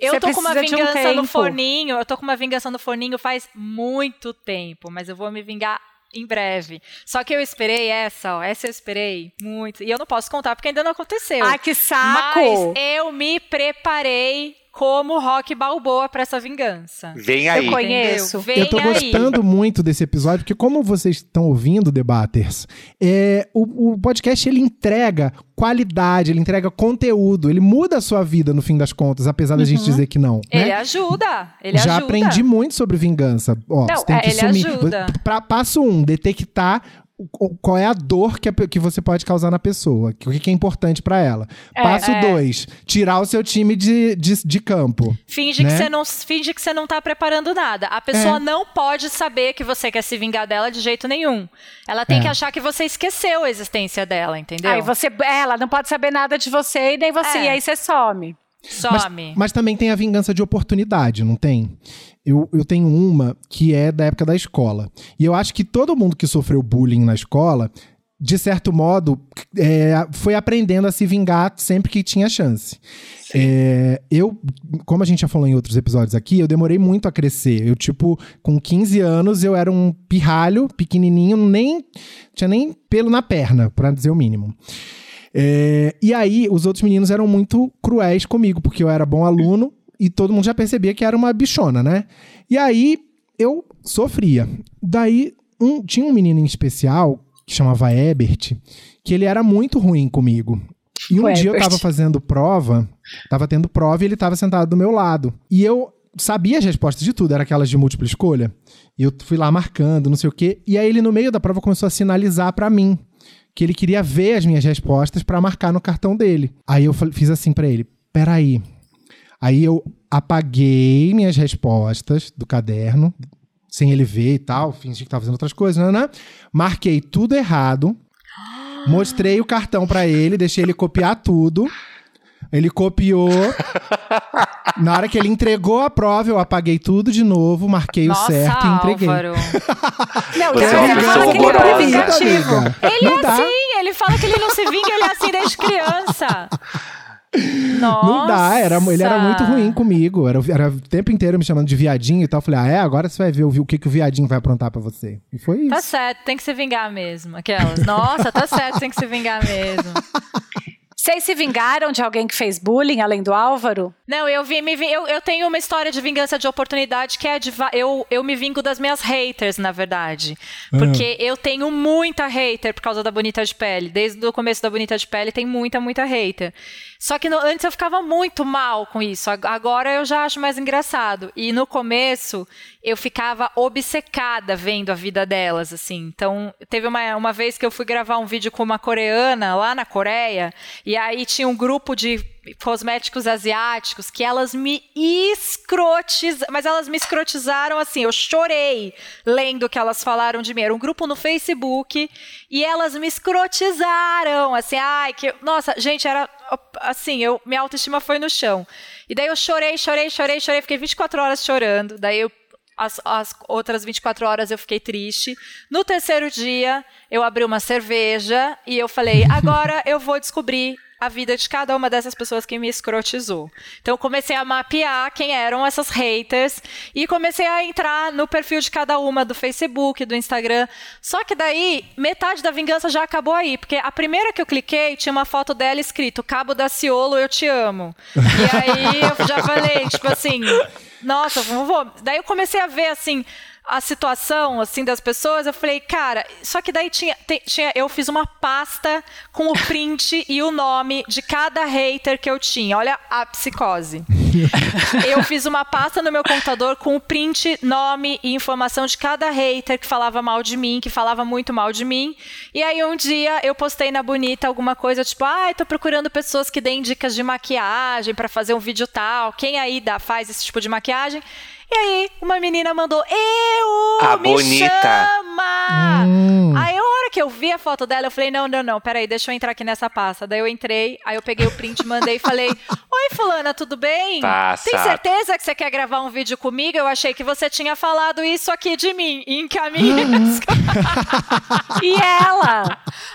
Eu Você tô com uma de um vingança no forninho, eu tô com uma vingança no forninho faz muito tempo, mas eu vou me vingar em breve. Só que eu esperei essa, ó, essa eu esperei muito. E eu não posso contar porque ainda não aconteceu. Ai, que saco! Mas eu me preparei como Rock Balboa pra essa vingança. Vem aí. Eu conheço. Vem eu tô aí. gostando muito desse episódio, porque como vocês estão ouvindo, debaters, é, o, o podcast ele entrega qualidade, ele entrega conteúdo, ele muda a sua vida no fim das contas, apesar da gente dizer que não. Ele né? ajuda, ele Já ajuda. aprendi muito sobre vingança. Ó, Não, você tem que é, ele sumir. ajuda. Pra, passo um, detectar qual é a dor que, a que você pode causar na pessoa, o que que é importante pra ela. É, Passo é. dois, tirar o seu time de, de, de campo. Finge, né? que você não, finge que você não tá preparando nada. A pessoa É. não pode saber que você quer se vingar dela de jeito nenhum. Ela tem É. que achar que você esqueceu a existência dela, entendeu? Aí você, ela não pode saber nada de você e nem você, É. e aí você some. Some. Mas também tem a vingança de oportunidade, não tem? Eu, eu tenho uma que é da época da escola. E eu acho que todo mundo que sofreu bullying na escola, de certo modo, é, foi aprendendo a se vingar sempre que tinha chance. É, eu, como a gente já falou em outros episódios aqui, eu demorei muito a crescer. Eu, tipo, com 15 anos, eu era um pirralho, pequenininho, nem tinha nem pelo na perna, pra dizer o mínimo. É, e aí, os outros meninos eram muito cruéis comigo, porque eu era bom aluno e todo mundo já percebia que era uma bichona, né? E aí, eu sofria. Daí, um- tinha um menino em especial, que chamava Ebert, que ele era muito ruim comigo. E um O dia eu Ebert. tava fazendo prova, tava tendo prova e ele tava sentado do meu lado. E eu sabia as respostas de tudo, era aquelas de múltipla escolha. E eu fui lá marcando, não sei o quê. E aí ele, no meio da prova, começou a sinalizar pra mim que ele queria ver as minhas respostas pra marcar no cartão dele. Aí eu fiz assim pra ele: peraí. Aí eu apaguei minhas respostas do caderno, sem ele ver e tal, fingi que tava fazendo outras coisas, né, né? Marquei tudo errado. Mostrei o cartão pra ele, deixei ele copiar tudo. Ele copiou. Na hora que ele entregou a prova, eu apaguei tudo de novo, marquei Nossa, o certo e entreguei. Álvaro. Não, Você é uma ele pessoa fala que ele é. Ele Não é dá. assim, ele fala que ele não se vinga, ele é assim desde criança. Nossa. Não dá, era, ele era muito ruim comigo. Era, era o tempo inteiro me chamando de viadinho e tal. Eu falei, ah, é? Agora você vai ver o, o que, que o viadinho vai aprontar pra você. E foi isso. Tá certo, tem que se vingar mesmo. Aquelas. Nossa, tá certo, tem que se vingar mesmo. Vocês se vingaram de alguém que fez bullying, além do Álvaro? Não, eu vi, me vi- eu, eu tenho uma história de vingança de oportunidade que é de eu, eu me vingo das minhas haters, na verdade. Porque eu tenho muita hater por causa da Bonita de Pele. Desde o começo da Bonita de Pele tem muita, muita hater. Só que no- antes eu ficava muito mal com isso. Ag- Agora eu já acho mais engraçado. E no começo eu ficava obcecada vendo a vida delas, assim. Então, teve uma, uma vez que eu fui gravar um vídeo com uma coreana lá na Coreia, e aí tinha um grupo de cosméticos asiáticos que elas me escrotizaram, mas elas me escrotizaram assim, eu chorei lendo o que elas falaram de mim. Era um grupo no Facebook e elas me escrotizaram, assim, ai, que, nossa, gente, era assim, eu, minha autoestima foi no chão. E daí eu chorei, chorei, chorei, chorei, fiquei 24 horas chorando. Daí eu as, as outras 24 horas eu fiquei triste. No terceiro dia, eu abri uma cerveja e eu falei: agora eu vou descobrir a vida de cada uma dessas pessoas que me escrotizou. Então, comecei a mapear quem eram essas haters e comecei a entrar no perfil de cada uma do Facebook, do Instagram. Só que daí, metade da vingança já acabou aí, porque a primeira que eu cliquei tinha uma foto dela escrito: Cabo da Ciolo, eu te amo. E aí eu já falei, tipo assim. Nossa, não vou. Daí eu comecei a ver assim a situação assim das pessoas, eu falei, cara, só que daí tinha, tinha eu fiz uma pasta com o print e o nome de cada hater que eu tinha. Olha a psicose. eu fiz uma pasta no meu computador com o print, nome e informação de cada hater que falava mal de mim, que falava muito mal de mim. E aí um dia eu postei na Bonita alguma coisa tipo, ai, tô procurando pessoas que deem dicas de maquiagem pra fazer um vídeo tal. Quem aí dá, faz esse tipo de maquiagem? E aí, uma menina mandou, eu, A me Bonita. chama! Hum. Aí, a hora que eu vi a foto dela, eu falei, não, não, não, peraí, deixa eu entrar aqui nessa pasta. Daí eu entrei, aí eu peguei o print, mandei e falei, oi, fulana, tudo bem? Passa. Tem certeza que você quer gravar um vídeo comigo? Eu achei que você tinha falado isso aqui de mim. E encaminhei. E ela?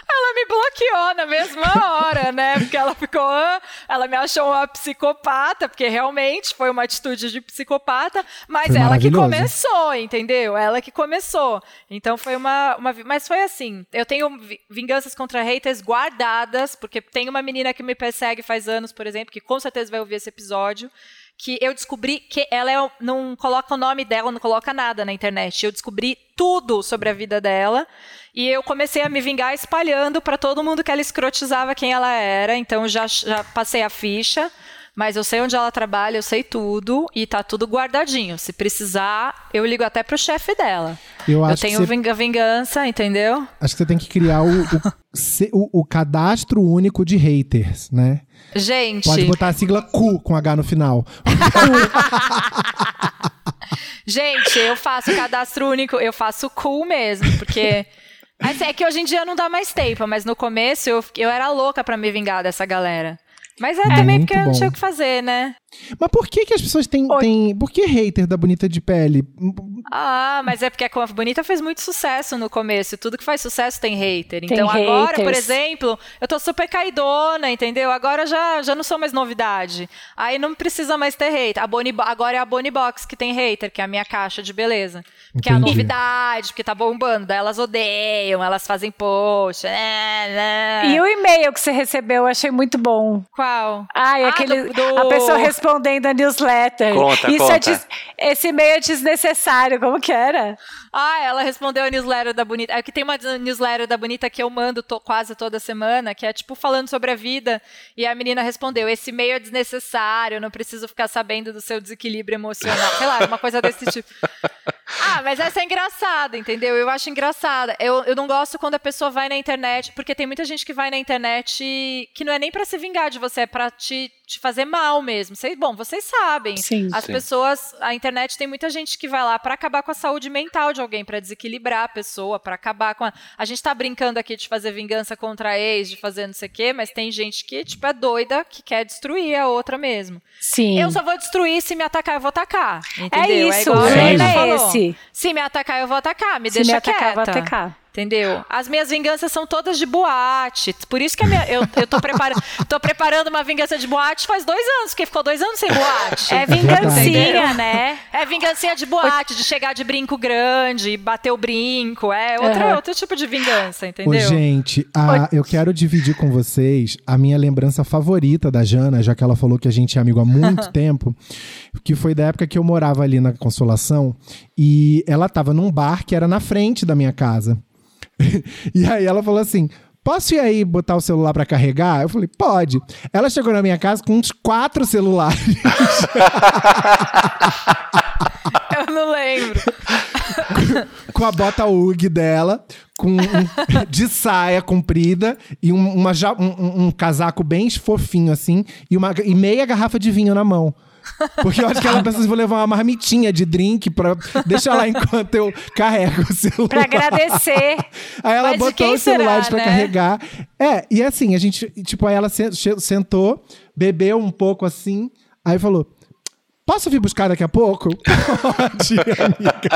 ela me bloqueou na mesma hora, né? Porque ela ficou, "Ah", ela me achou uma psicopata, porque realmente foi uma atitude de psicopata, mas Foi ela que começou, entendeu? Ela que começou. Então foi uma, uma mas foi assim. Eu tenho vi- vinganças contra haters guardadas, porque tem uma menina que me persegue faz anos, por exemplo, que com certeza vai ouvir esse episódio. Que eu descobri que ela é- não coloca o nome dela, não coloca nada na internet. Eu descobri tudo sobre a vida dela. E eu comecei a me vingar espalhando pra todo mundo que ela escrotizava quem ela era. Então já, já passei a ficha. Mas eu sei onde ela trabalha, eu sei tudo. E tá tudo guardadinho. Se precisar, eu ligo até pro chefe dela. Eu Eu, acho que tenho você- vinga- vingança, entendeu? Acho que você tem que criar o, o, o- o cadastro único de haters, né? Gente, Pode botar a sigla Q com H no final. gente, eu faço cadastro único, eu faço cool mesmo, porque. Assim, é que hoje em dia não dá mais tempo, mas no começo eu, eu era louca pra me vingar dessa galera. Mas é, também muito porque eu não bom. tinha o que fazer, né? Mas por que, que as pessoas têm, Oi. têm. Por que hater da bonita de pele? Ah, mas é porque a Bonita fez muito sucesso no começo. Tudo que faz sucesso tem hater. Tem Então agora, por haters. exemplo, eu tô super caidona, entendeu? Agora já, já não sou mais novidade. Aí não precisa mais ter hater. A Boni, agora é a Bonnie Box que tem hater, que é a minha caixa de beleza. Porque é a Entendi. novidade, porque tá bombando. Daí elas odeiam, elas fazem post. né, né. E o e-mail que você recebeu, eu achei muito bom. Qual? Ai, Ah, aquele, do- do- a pessoa respondendo a newsletter. Conta, Isso conta. É des- esse e-mail é desnecessário, como que era? Ah, ela respondeu a newsletter da Bonita. É que tem uma newsletter da Bonita que eu mando to- quase toda semana, que é tipo falando sobre a vida. E a menina respondeu: esse e-mail é desnecessário, não preciso ficar sabendo do seu desequilíbrio emocional. Sei lá, uma coisa desse tipo. Ah, mas essa é engraçada, entendeu? Eu acho engraçada. Eu, eu não gosto quando a pessoa vai na internet, porque tem muita gente que vai na internet que não é nem pra se vingar de você, é pra te, te fazer mal mesmo. Vocês, bom, vocês sabem. Sim. As Sim. pessoas, a internet tem muita gente que vai lá pra acabar com a saúde mental de alguém, pra desequilibrar a pessoa, pra acabar com a. A gente tá brincando aqui de fazer vingança contra a ex, de fazer não sei o quê, mas tem gente que, tipo, é doida, que quer destruir a outra mesmo. Sim. Eu só vou destruir se me atacar, eu vou atacar. é Entendeu? isso, igual o a lema Lena é falou. esse. Se me atacar, eu vou atacar. Me Se deixa me atacar, eu vou quieta. atacar. Entendeu? As minhas vinganças são todas de boate. Por isso que a minha- eu, eu tô, prepara, tô preparando uma vingança de boate faz dois anos, porque ficou dois anos sem boate. É vingancinha, Entendeu? né? É vingancinha de boate, de chegar de brinco grande, bater o brinco. É outra, Uhum. outro tipo de vingança, Ô, entendeu? gente, a- eu quero dividir com vocês a minha lembrança favorita da Jana, já que ela falou que a gente é amigo há muito tempo, que foi da época que eu morava ali na Consolação e ela tava num bar que era na frente da minha casa. e aí ela falou assim: Posso ir aí botar o celular pra carregar? Eu falei, pode. Ela chegou na minha casa com uns quatro celulares. Eu não lembro. com a bota UG dela, com um, de saia comprida e um, uma um- um- um casaco bem fofinho assim e, uma, e meia garrafa de vinho na mão. Porque eu acho que ela pensa assim, vou levar uma marmitinha de drink pra deixar lá enquanto eu carrego o celular. Pra agradecer. Aí ela Mas botou quem os celulares será, pra né? carregar. É, e assim, a gente, tipo, aí ela sentou, bebeu um pouco assim, aí falou: Posso vir buscar daqui a pouco? Pode, amiga.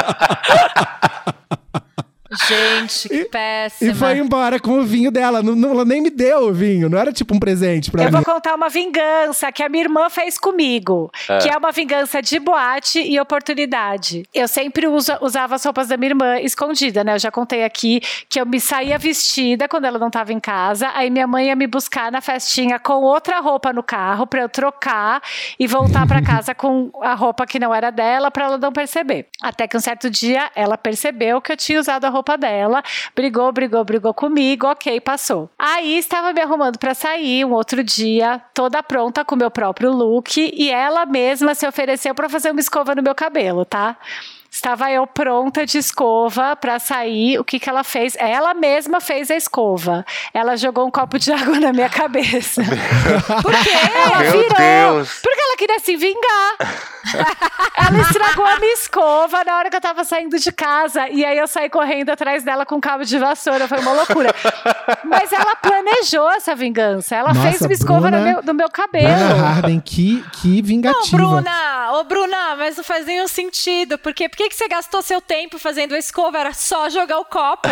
Gente, que péssima. E foi embora com o vinho dela. Não, não- ela nem me deu o vinho. Não era tipo um presente pra Eu mim. vou contar uma vingança que a minha irmã fez comigo, que é uma vingança de boate e oportunidade. Eu sempre usa- usava as roupas da minha irmã escondida, né? Eu já contei aqui que eu me saía vestida quando ela não estava em casa, aí minha mãe ia me buscar na festinha com outra roupa no carro pra eu trocar e voltar pra casa com a roupa que não era dela pra ela não perceber. Até que um certo dia ela percebeu que eu tinha usado a roupa dela, brigou, brigou, brigou comigo, ok, passou. Aí estava me arrumando pra sair um outro dia, toda pronta com meu próprio look, e ela mesma se ofereceu pra fazer uma escova no meu cabelo, tá? Estava eu pronta de escova para sair. O que, que ela fez? Ela mesma fez a escova. Ela jogou um copo de água na minha cabeça. Por quê? Ela Meu virou. Deus. Porque ela queria se vingar. ela estragou a minha escova na hora que eu tava saindo de casa. E aí eu saí correndo atrás dela com um cabo de vassoura. Foi uma loucura. Mas ela planejou essa vingança. Ela Nossa, fez uma escova Bruna- no meu, no meu cabelo. Bruna Harden, que, que Não, vingativa. Bruna! Ô, Bruna, mas não faz nenhum sentido. Porque por que que você gastou seu tempo fazendo a escova? Era só jogar o copo.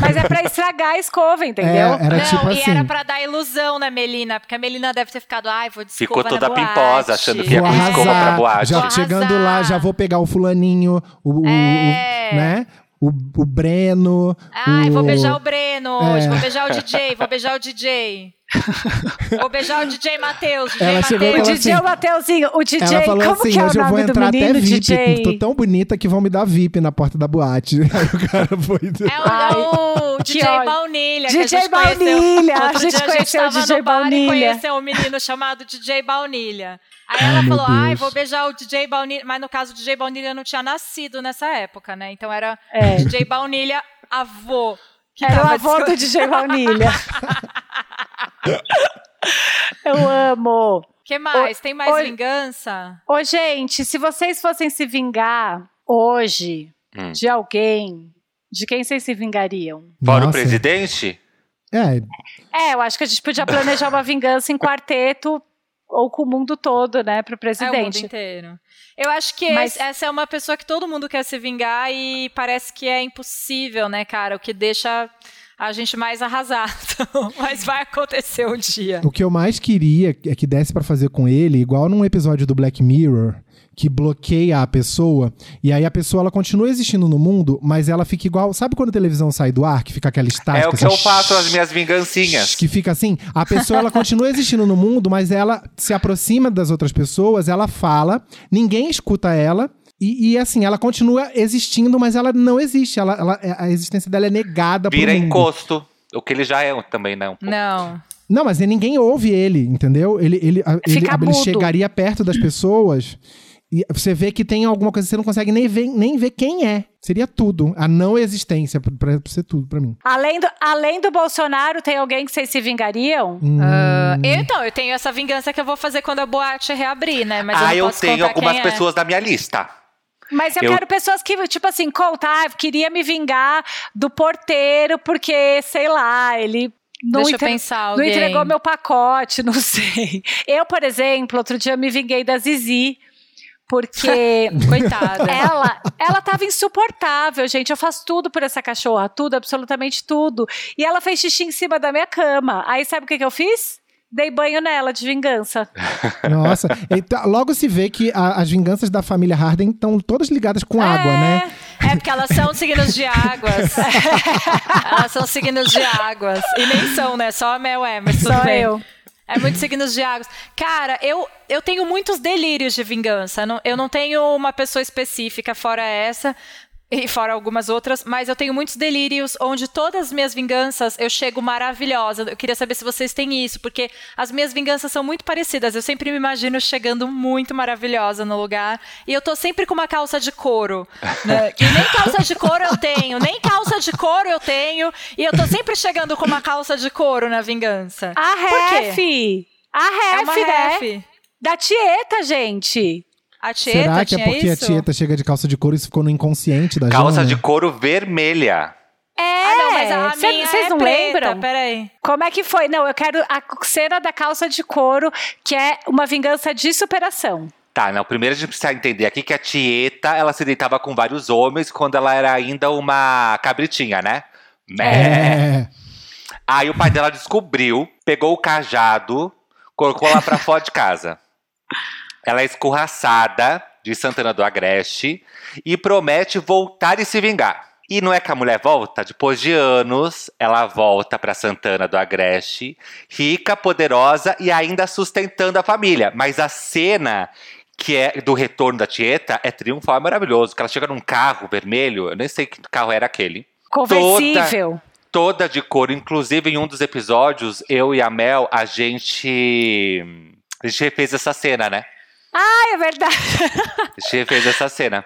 Mas é pra estragar a escova, entendeu? É, era não, tipo e assim. era pra dar ilusão, né, Melina? Porque a Melina deve ter ficado, ai, vou de Ficou toda na pimposa, achando que ia com escova pra boate. já Vou chegando arrasar. lá, já vou pegar o fulaninho, o, o- o- É. né? O, o Breno. Ai, o... vou beijar o Breno hoje, É. vou beijar o DJ, vou beijar o DJ. vou beijar o DJ Matheus, DJ Ela chegou O DJ assim- o Mateuzinho, o DJ, Ela falou como assim: que é o hoje eu vou entrar até menino, VIP, DJ? tô tão bonita que vão me dar VIP na porta da boate. Aí o cara foi. É o, Ai, DJ. Baunilha. que DJ a gente conheceu. Baunilha, a gente dia a gente conheceu o tava DJ no bar Baunilha. e conheceu um menino chamado DJ Baunilha. Aí Ai, ela meu falou, ai, vou beijar o DJ Baunilha. Mas no caso, o DJ Baunilha não tinha nascido nessa época, né? Então era É. DJ Baunilha avô. que Era o avô do. DJ Baunilha. Eu amo. que mais? Tem mais Oi. vingança? Ô, gente, se vocês fossem se vingar hoje Hum. de alguém, de quem vocês se vingariam? Fora o presidente? É, É, eu acho que a gente podia planejar uma vingança em quarteto ou com o mundo todo, né, pro É o mundo presidente. inteiro. Eu acho que Mas- esse- essa é uma pessoa que todo mundo quer se vingar e parece que é impossível, né, cara? O que deixa a gente mais arrasado. Mas vai acontecer um dia. o que eu mais queria é que desse pra fazer com ele, igual num episódio do Black Mirror, que bloqueia a pessoa, e aí a pessoa ela continua existindo no mundo, mas ela fica igual. Sabe quando a televisão sai do ar, que fica aquela estática? É o que assim, eu faço as minhas vingancinhas. Que fica assim, a pessoa ela continua existindo no mundo, mas ela se aproxima das outras pessoas, ela fala, ninguém escuta ela. E, e, assim, ela continua existindo, mas ela não existe. Ela, ela- a existência dela é negada Vira encosto. O que ele já é também, né? um pouco. Não. Não, mas ninguém ouve ele, entendeu? Ele, ele, ele, Fica ele mudo. chegaria perto das pessoas e você vê que tem alguma coisa que você não consegue nem ver, nem ver quem é. Seria tudo. A não existência, pra, pra ser tudo pra mim. Além do, além do Bolsonaro, tem alguém que vocês se vingariam? Hum, eu, então, eu tenho essa vingança que eu vou fazer quando a boate reabrir, né? Mas eu ah, não eu posso tenho algumas quem é. pessoas da minha lista. Mas eu, Eu- quero pessoas que, tipo assim, contar, ah, eu queria me vingar do porteiro, porque, sei lá, ele não, Deixa eu entre- pensar não alguém. entregou meu pacote, não sei. Eu, por exemplo, outro dia me vinguei da Zizi, porque Coitada. ela, ela tava insuportável, gente. Eu faço tudo por essa cachorra, tudo, absolutamente tudo. E ela fez xixi em cima da minha cama. Aí sabe o que, que eu fiz? Dei banho nela de vingança. Nossa. Então, logo se vê que a- as vinganças da família Harden estão todas ligadas com água, né? É, porque elas são signos de águas. elas são signos de águas. E nem são, né? Só a Mel é, tudo Só bem. eu. É muito signos de águas. Cara, eu, eu tenho muitos delírios de vingança. Eu não tenho uma pessoa específica fora essa. E fora algumas outras, mas eu tenho muitos delírios onde todas as minhas vinganças eu chego maravilhosa. Eu queria saber se vocês têm isso, porque as minhas vinganças são muito parecidas. Eu sempre me imagino chegando muito maravilhosa no lugar. E eu tô sempre com uma calça de couro. Né? Que nem calça de couro eu tenho, nem calça de couro eu tenho. E eu tô sempre chegando com uma calça de couro na vingança. A ref! A É ref, uma né? ref. Da Tieta, gente. A Tieta Será que é porque isso? a Tieta chega de calça de couro e isso ficou no inconsciente da Calça Jana? de couro vermelha. É, Ah, não, mas a cê- minha vocês é não preta, lembram? Peraí. Como é que foi? Não, eu quero a cena da calça de couro, que é uma vingança de superação. Tá, não. Primeiro a gente precisa entender aqui que a Tieta, ela se deitava com vários homens quando ela era ainda uma cabritinha, né? É. Aí o pai dela descobriu, pegou o cajado, colocou lá pra fora de casa. Ela é escorraçada de Santana do Agreste e promete voltar e se vingar. E não é que a mulher volta? Depois de anos, ela volta pra Santana do Agreste, rica, poderosa e ainda sustentando a família. Mas a cena que é do retorno da Tieta é triunfal, é maravilhoso. Que ela chega num carro vermelho, eu nem sei que carro era aquele Conversível. toda de couro. Inclusive, em um dos episódios, eu e a Mel, a gente. A gente refez essa cena, né? Ah, é verdade. A gente refez essa cena.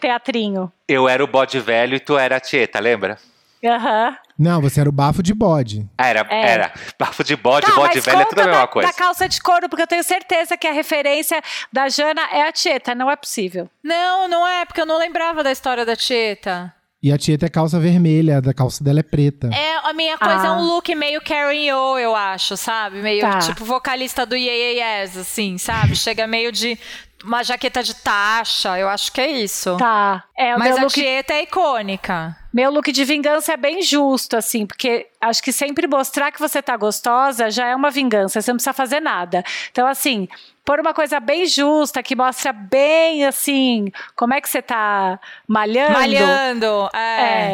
teatrinho. Eu era o bode velho e tu era a Tieta, lembra? Aham. Não, você era o bafo de bode. Ah, era, É. era. Bafo de bode, Tá, bode velho é tudo a mesma da, coisa. da calça de couro, porque eu tenho certeza que a referência da Jana é a Tieta, não é possível. Não, não é, porque eu não lembrava da história da Tieta. E a Tieta é calça vermelha, a calça dela é preta. É, a minha coisa é Ah. um look meio Karen O, eu acho, sabe? Meio Tá. tipo vocalista do Yeah, yeah Yes, assim, sabe? Chega meio de uma jaqueta de taxa, eu acho que é isso. Tá. É, Mas a look, Tieta é icônica. meu look de vingança é bem justo, assim, porque acho que sempre mostrar que você tá gostosa já é uma vingança, você não precisa fazer nada. Então, assim, pôr uma coisa bem justa, que mostra bem, assim, como é que você tá malhando. Malhando, é.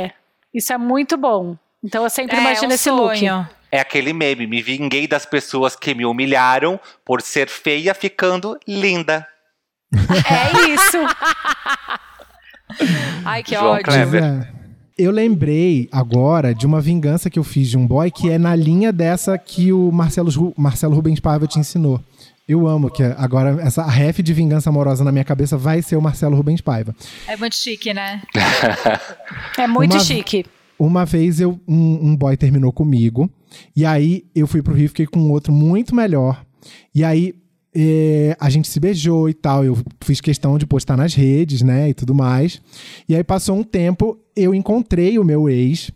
É. Isso é muito bom. Então, eu sempre É, imagino um esse look. sonho. É aquele meme, me vinguei das pessoas que me humilharam por ser feia ficando linda. É isso. Ai, que João ódio. Kleber. Eu lembrei agora de uma vingança que eu fiz de um boy que é na linha dessa que o Marcelo, Ru- Marcelo Rubens Paiva te ensinou. Eu amo que agora essa ref de vingança amorosa na minha cabeça vai ser o Marcelo Rubens Paiva. É muito chique, né? É muito Uma- chique. Uma vez eu, um, um boy terminou comigo, e aí eu fui pro Rio e fiquei com outro muito melhor. E aí eh, a gente se beijou e tal. Eu fiz questão de postar nas redes, né? E tudo mais. E aí passou um tempo, eu encontrei o meu ex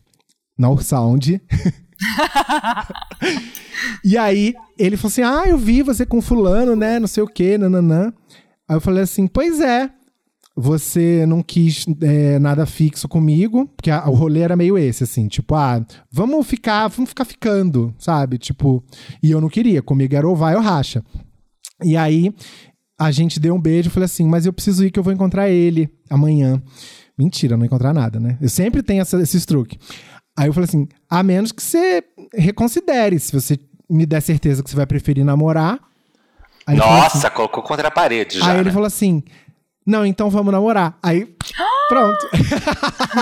na Ursound. e aí ele falou assim: Ah, eu vi você com fulano, né? Não sei o quê, nananã. Aí eu falei assim: Pois é, você não quis é, nada fixo comigo, porque a- o rolê era meio esse, assim, tipo, ah, vamos ficar, vamos ficar ficando, sabe? Tipo, e eu não queria, comigo era ou vai ou racha. E aí a gente deu um beijo, eu falei assim, mas eu preciso ir que eu vou encontrar ele amanhã. Mentira, não encontrar nada, né? Eu sempre tenho essa- esses truques. Aí eu falei assim, a menos que você reconsidere, se você me der certeza que você vai preferir namorar. Aí ele assim, Nossa, colocou contra a parede já. Aí ele né? falou assim: Não, então vamos namorar. Aí, pronto.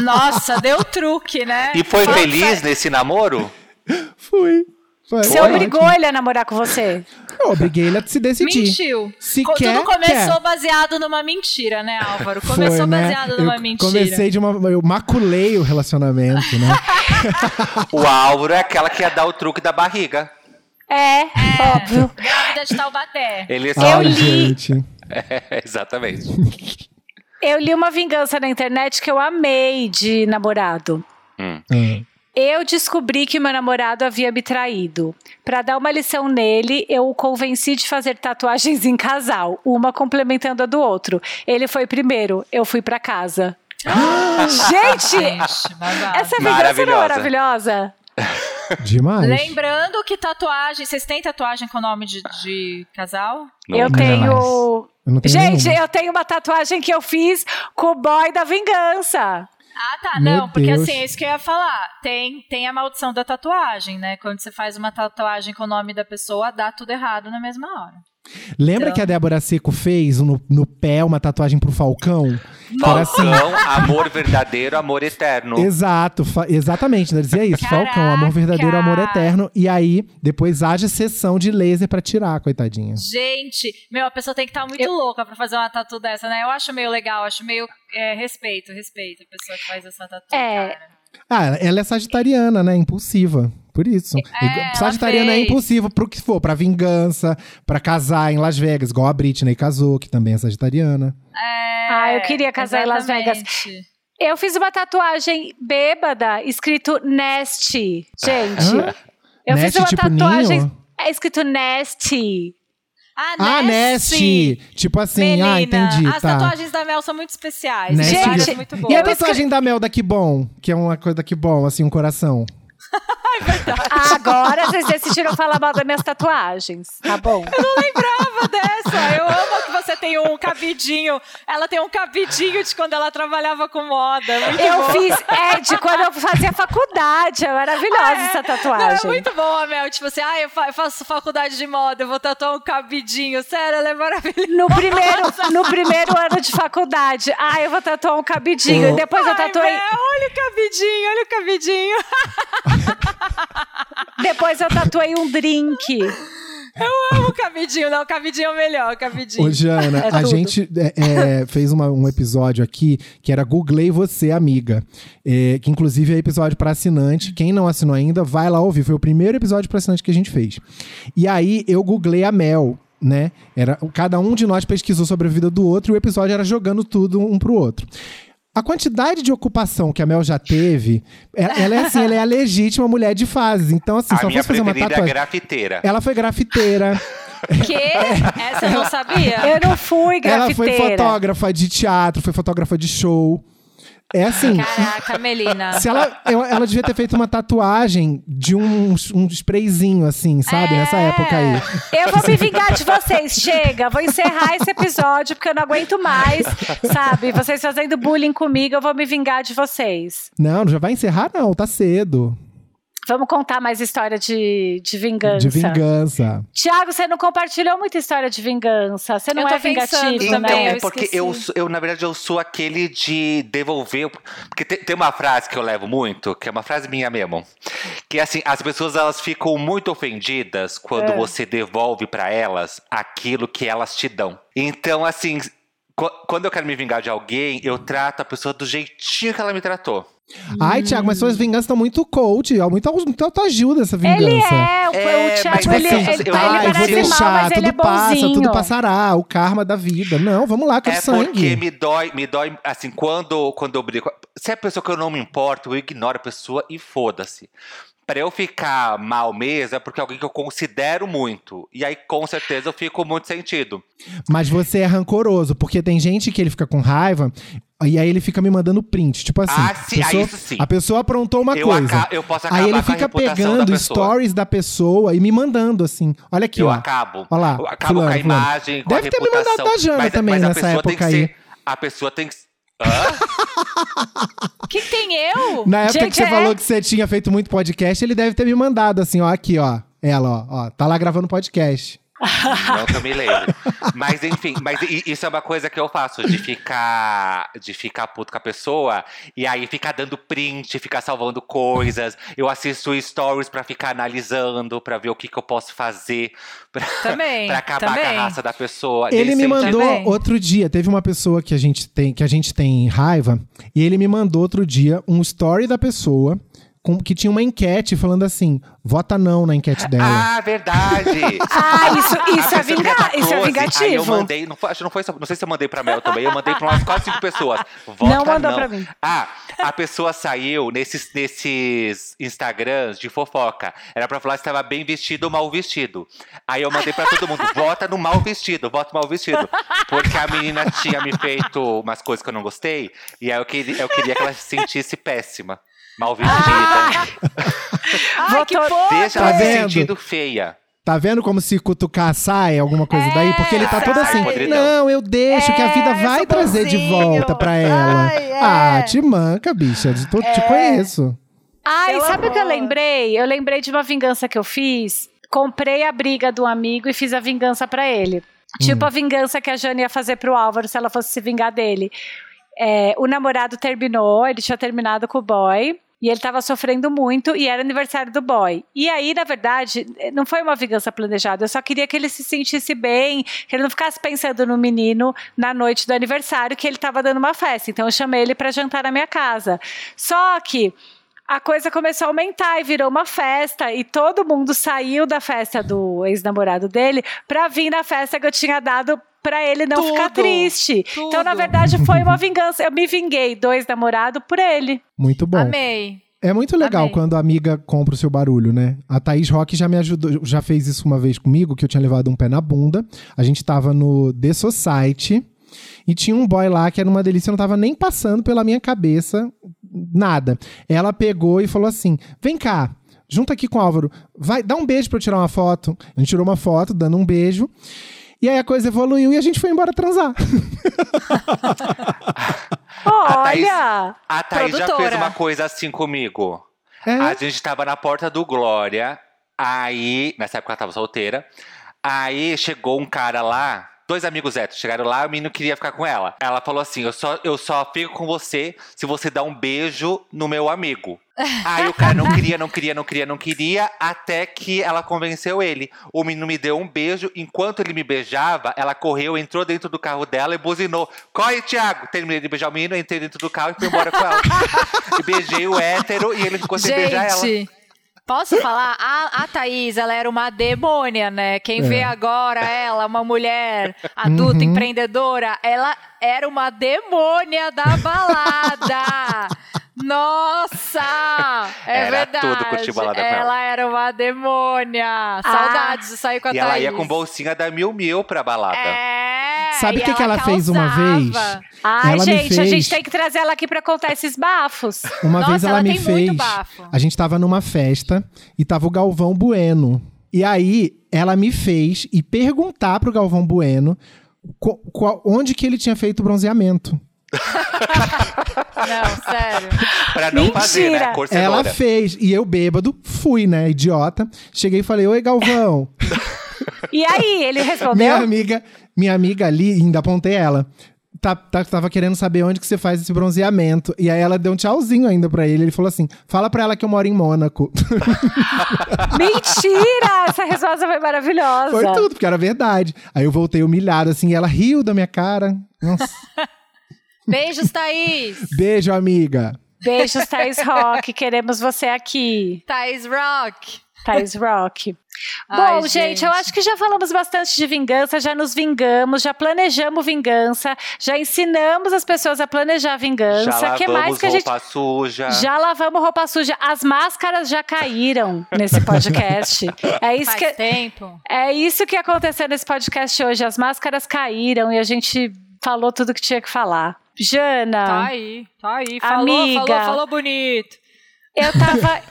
Nossa, deu truque, né? E foi Fala feliz nesse namoro? Fui. Foi. Você Foi obrigou ótimo. ele a namorar com você? Eu obriguei ele a se decidir. Mentiu. Se Co- quer, Tudo começou quer. baseado numa mentira, né, Álvaro? Começou Foi, né? baseado numa eu mentira. Comecei de uma. Eu maculei o relacionamento, né? O Álvaro é aquela que ia dar o truque da barriga. É, óbvio. Grávida de Taubaté. Ele só... Ai, li. É, exatamente. Eu li uma vingança na internet que eu amei de namorado. Ah. Eu descobri que meu namorado havia me traído. Pra dar uma lição nele, eu o convenci de fazer tatuagens em casal, uma complementando a do outro. Ele foi primeiro, eu fui pra casa. Gente, essa vingança não é Maravilhosa. Demais. Lembrando que tatuagem. Vocês têm tatuagem com nome de, de casal? Eu Nunca. tenho. Eu não tenho Gente, nenhuma. eu tenho uma tatuagem que eu fiz com o boy da vingança. Ah, tá. Meu não, porque Deus. assim, é isso que eu ia falar. Tem, tem a maldição da tatuagem, né? Quando você faz uma tatuagem com o nome da pessoa, dá tudo errado na mesma hora. Lembra Então. que a Débora Seco fez no, no pé uma tatuagem pro Falcão? Assim. Falcão, amor verdadeiro, amor eterno. Exato, fa- exatamente, ela dizia isso. Caraca! Falcão, amor verdadeiro, amor eterno. E aí, depois haja sessão de laser pra tirar, coitadinha. Gente, meu, a pessoa tem que estar muito louca pra fazer uma tatu dessa, né? Eu acho meio legal, acho meio é, respeito, respeito a pessoa que faz essa tatu. É. cara. Ah, ela é sagitariana, né? Impulsiva. Por isso. É, sagitariana é fez. impulsiva pro que for, pra vingança, pra casar em Las Vegas, igual a Britney casou, que também é sagitariana. É, Ah, eu queria casar em Las Vegas. exatamente. Eu fiz uma tatuagem bêbada, escrito Nasty. Gente, Hã? eu Nasty fiz uma tipo tatuagem. ninho? É escrito Nasty. Ah, Ah! Tipo assim, Menina, ah, entendi, as tá. tatuagens da Mel são muito especiais. Gente, muito E boas. a tatuagem da Mel da Que Bom? Que é uma coisa da Que Bom, assim, um coração. Agora vocês decidiram falar mal das minhas tatuagens. Tá bom. não lembrava dessa. Eu amo que você tem um cabidinho. Ela tem um cabidinho de quando ela trabalhava com moda. Muito Eu bom. fiz, é, de quando eu fazia faculdade. É maravilhosa É. essa Não, tatuagem. é muito bom, Mel. Tipo assim, ah, eu, fa- eu faço faculdade de moda, eu vou tatuar um cabidinho. Sério, ela é maravilhosa. No primeiro, no primeiro ano de faculdade. Ah, eu vou tatuar um cabidinho. E depois eu Ai, tatuei. Mel, olha o cabidinho, olha o cabidinho. Depois eu tatuei um drink. Amo o cabidinho, não, o cabidinho é o melhor, o cabidinho. Ô, Jana, É a tudo. gente é, é, fez uma- um episódio aqui que era Googlei Você, Amiga. É, que inclusive é episódio para assinante. Quem não assinou ainda, vai lá ouvir. Foi o primeiro episódio para assinante que a gente fez. E aí eu googlei a Mel. Né? Era, cada um de nós pesquisou sobre a vida do outro e o episódio era jogando tudo um pro outro. A quantidade de ocupação que a Mel já teve, ela, ela é assim, ela é a legítima mulher de fases. Então, assim, a se eu minha fosse fazer uma é tatuagem. grafiteira. Ela foi grafiteira. Que? Essa eu não sabia. Eu não fui Ela foi grafiteira. fotógrafa de teatro, foi fotógrafa de show. É assim. Caraca, Melina. Se ela, ela devia ter feito uma tatuagem de um, um sprayzinho, assim, sabe? É. Nessa época aí. Eu vou me vingar de vocês. Chega, vou encerrar esse episódio porque eu não aguento mais, sabe? Vocês fazendo bullying comigo, eu vou me vingar de vocês. Não, não já vai encerrar, não, tá cedo. Vamos contar mais história de, de vingança. De vingança. Tiago, você não compartilhou muita história de vingança. Você não Eu é vingativo, Então, também, né? eu é porque eu, sou- eu, na verdade, eu sou aquele de devolver. Porque tem, tem uma frase que eu levo muito, que é uma frase minha mesmo. Que é assim, as pessoas elas ficam muito ofendidas quando É. você devolve pra elas aquilo que elas te dão. Então, assim, qu- quando eu quero me vingar de alguém, eu trato a pessoa do jeitinho que ela me tratou. Ai, Thiago, mas suas vinganças estão muito coach. ó, Muito, muito autoajuda essa vingança. Ele é, o, É, o Thiago, mas ele, assim, ele, eu- ele Ai, vou mal, deixar, mas ele é tudo passa, bonzinho. tudo passará, o karma da vida. Não, vamos lá, quero É sangue. porque me dói, me dói, assim, quando, quando eu brigo. Se é a pessoa que eu não me importo, eu ignoro a pessoa e foda-se. Pra eu ficar mal mesmo, é porque é alguém que eu considero muito. E aí, com certeza, eu fico muito sentido. Mas você é rancoroso, porque tem gente que ele fica com raiva e aí ele fica me mandando print. Tipo assim, Ah, sim, pessoa- ah, isso sim. a pessoa aprontou uma Eu coisa. eu posso acabar aí ele com a fica pegando da stories da pessoa e me mandando assim. Olha aqui, eu ó. acabo. Ó lá, eu acabo fulano, com a fulano. imagem, com Deve a ter me mandado da Jana mas, também mas nessa época aí. ser. A pessoa tem que. Hã? Que, tem eu? Na época Gente, que você é- falou que você tinha feito muito podcast, ele deve ter me mandado assim, ó, aqui, ó. Ela, ó, ó, tá lá gravando podcast. Não que eu me lembre. Mas enfim, mas isso é uma coisa que eu faço, de ficar de ficar puto com a pessoa e aí ficar dando print, ficar salvando coisas. Eu assisto stories pra ficar analisando, pra ver o que, que eu posso fazer pra, Também, pra acabar também. com a raça da pessoa. Ele me mandou Também. outro dia, teve uma pessoa que a gente tem que a gente tem raiva, e ele me mandou outro dia um story da pessoa com, que tinha uma enquete falando assim: vota não na enquete dela. Ah, verdade! Ah, isso, A isso, é, vinga, isso é 14, vingativo. Aí eu mandei, não, foi, acho não foi, não sei se eu mandei pra Mel também, eu mandei pra umas quase cinco pessoas. Vota Não mandou pra mim. Ah, a pessoa saiu nesses, nesses Instagrams de fofoca. Era pra falar se estava bem vestido ou mal vestido. Aí eu mandei pra todo mundo, vota no mal vestido, vota no mal vestido. Porque a menina tinha me feito umas coisas que eu não gostei, e aí eu queria, eu queria que ela se sentisse péssima. Mal vestida. Ai, que Votou- porra! Deixa Tá ela se vendo? sentindo feia. Tá vendo como se cutucar sai alguma coisa daí? Porque ele tá É, todo assim. Não, eu deixo que a vida É, vai trazer de bonzinho. volta pra ela. Ai, é. Ah, te manca, bicha. de- Tô, Te conheço. Ai, Pelo sabe o que eu lembrei? Eu lembrei de uma vingança que eu fiz. Comprei a briga do amigo e fiz a vingança pra ele. Tipo Hum. a vingança que a Jane ia fazer pro Álvaro se ela fosse se vingar dele. É, o namorado terminou, ele tinha terminado com o boy. E ele tava sofrendo muito e era aniversário do boy. E aí, na verdade, não foi uma vingança planejada. Eu só queria que ele se sentisse bem, que ele não ficasse pensando no menino na noite do aniversário, que ele tava dando uma festa. Então eu chamei ele pra jantar na minha casa. Só que a coisa começou a aumentar e virou uma festa. E todo mundo saiu da festa do ex-namorado dele pra vir na festa que eu tinha dado pra ele não Tudo, ficar triste. Então, na tudo. verdade, foi uma vingança. Eu me vinguei do ex-namorado por ele. Muito bom. Amei. É muito legal Amei. quando a amiga compra o seu barulho, né? A Thaís Rock já me ajudou, já fez isso uma vez comigo, que eu tinha levado um pé na bunda. A gente tava no The Society e tinha um boy lá que era uma delícia, não tava nem passando pela minha cabeça nada. Ela pegou e falou assim: vem cá. Junta aqui com o Álvaro, vai, dá um beijo pra eu tirar uma foto. A gente tirou uma foto, dando um beijo. E aí a coisa evoluiu e a gente foi embora transar. Thaís- Olha! A Thaís já Produtora. fez uma coisa assim comigo. É. A gente tava na porta do Glória. Aí, nessa época ela tava solteira. Aí chegou um cara lá Dois amigos héteros chegaram lá, o menino queria ficar com ela. Ela falou assim: eu só, eu só fico com você se você dá um beijo no meu amigo. Aí o cara não queria, não queria, não queria, não queria, até que ela convenceu ele. O menino me deu um beijo, enquanto ele me beijava, ela correu, entrou dentro do carro dela e buzinou. Corre, Thiago! Terminei de beijar o menino, entrei dentro do carro e fui embora com ela. e beijei o hétero e ele ficou sem beijar ela. Posso falar? A, a Thaís, ela era uma demônia, né? Quem vê agora ela, uma mulher adulta, Uhum. empreendedora, ela era uma demônia da balada. Nossa! É Era verdade. tudo curtir balada ela. ela era uma demônia. Saudades de sair com a E Thaís. ela ia com bolsinha da Mil Mil pra balada. É, Sabe o e que que ela fez uma vez? causava. Ai, Ela me gente, a fez- gente tem que trazer ela aqui pra contar esses bafos. Uma Nossa, vez ela, ela me tem fez. muito bafo. A gente tava numa festa e tava o Galvão Bueno. E aí ela me fez ir perguntar pro Galvão Bueno onde que ele tinha feito o bronzeamento. Não, sério. Pra não fazer, né? Mentira! Ela fez. E eu, bêbado, fui, né? Idiota. Cheguei e falei: Oi, Galvão. E aí, ele minha respondeu? amiga, minha amiga ali, ainda apontei ela. Tá, tá- tava querendo saber onde que você faz esse bronzeamento. E aí ela deu um tchauzinho ainda pra ele. Ele falou assim: fala pra ela que eu moro em Mônaco. Mentira! Essa resposta foi maravilhosa. Foi tudo, porque era verdade. Aí eu voltei humilhado, assim, e ela riu da minha cara. Nossa. Beijos, Thaís. Beijo, amiga. Beijos, Thais Rock. Queremos você aqui. Thaís Rock. Thais Rock. Ai, Bom, gente, eu acho que já falamos bastante de vingança, já nos vingamos, já planejamos vingança, já ensinamos as pessoas a planejar vingança. Já que lavamos mais que a gente roupa suja. Já lavamos roupa suja. As máscaras já caíram nesse podcast. É isso Faz que tempo. é isso que aconteceu nesse podcast hoje. As máscaras caíram e a gente falou tudo que tinha que falar. Jana, Tá aí, tá aí. Falou, Amiga. falou, falou bonito. eu tava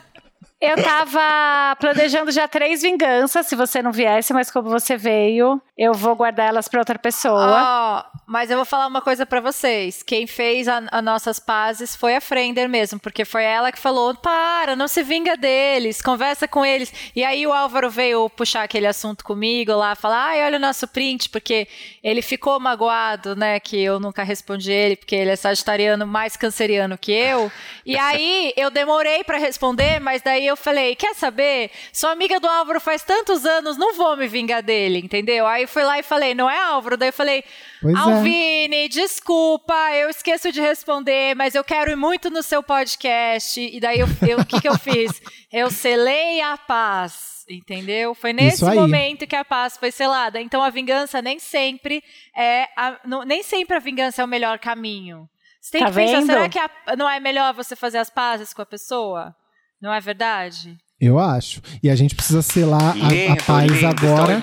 eu tava planejando já três vinganças, se você não viesse, mas como você veio, eu vou guardar elas pra outra pessoa. Ó, mas eu vou falar uma coisa pra vocês. Quem fez a, a nossas pazes foi a Frender mesmo, porque foi ela que falou: para, não se vinga deles, conversa com eles. E aí o Álvaro veio puxar aquele assunto comigo lá, falar: ai, olha o nosso print, porque ele ficou magoado, né, que eu nunca respondi ele, porque ele é sagitariano mais canceriano que eu. E aí eu demorei pra responder, mas daí eu falei: quer saber? Sou amiga do Álvaro faz tantos anos, não vou me vingar dele, entendeu? Aí fui lá e falei: não é Álvaro? Daí eu falei. Pois é. Alvine, desculpa, eu esqueço de responder, mas eu quero ir muito no seu podcast. E daí eu- eu- o que, que eu fiz? Eu selei a paz. Entendeu? Foi nesse aí. momento que a paz foi selada. Então a vingança nem sempre é. a- não- nem sempre a vingança é o melhor caminho. Você tem Tá que pensar, vendo? será que a- não é melhor você fazer as pazes com a pessoa? Não é verdade? Eu acho. E a gente precisa selar a, a paz lindo, agora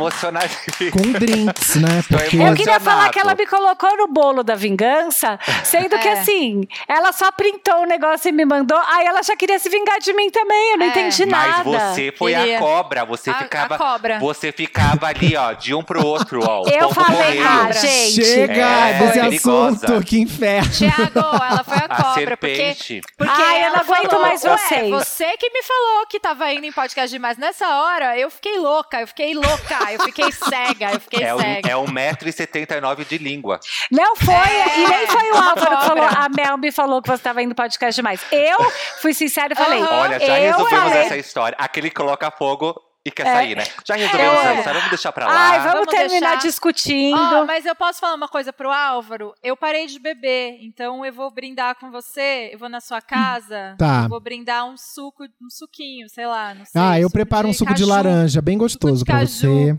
com drinks, né? Porque Eu queria falar que ela me colocou no bolo da vingança, sendo que É. assim, ela só printou o negócio e me mandou, aí ela já queria se vingar de mim também, eu não É. entendi Mas nada. você foi Queria. a cobra, você A- ficava. a cobra. Você ficava ali, ó, de um pro outro, ó. o Eu falei, correio. ah, gente. chega É, desse perigosa. assunto, que inferno. Tiago, ela foi a A cobra, porque serpente. Porque Ai, eu ela não aguento falou, mais "Ué, vocês." você que me falou que tava indo em podcast demais. Nessa hora, eu fiquei louca, eu fiquei louca, eu fiquei cega, eu fiquei É, um, cega. é 1,79m de língua. Não foi, É, e nem foi o Álvaro que falou, a Mel me falou que você estava indo podcast demais. Eu fui sincera e falei. Olha, já eu resolvemos falei, essa história. Aquele que coloca fogo e quer É. sair, né? Já resolvemos Eu essa vamos deixar pra lá. ai, vamos, Vamos terminar deixar. discutindo. Ó, mas eu posso falar uma coisa pro Álvaro? Eu parei de beber, então eu vou brindar com você, eu vou na sua casa, Tá. eu vou brindar um suco, um suquinho, sei lá, não sei. Ah, eu suco preparo um suco de laranja, bem gostoso pra caju. você.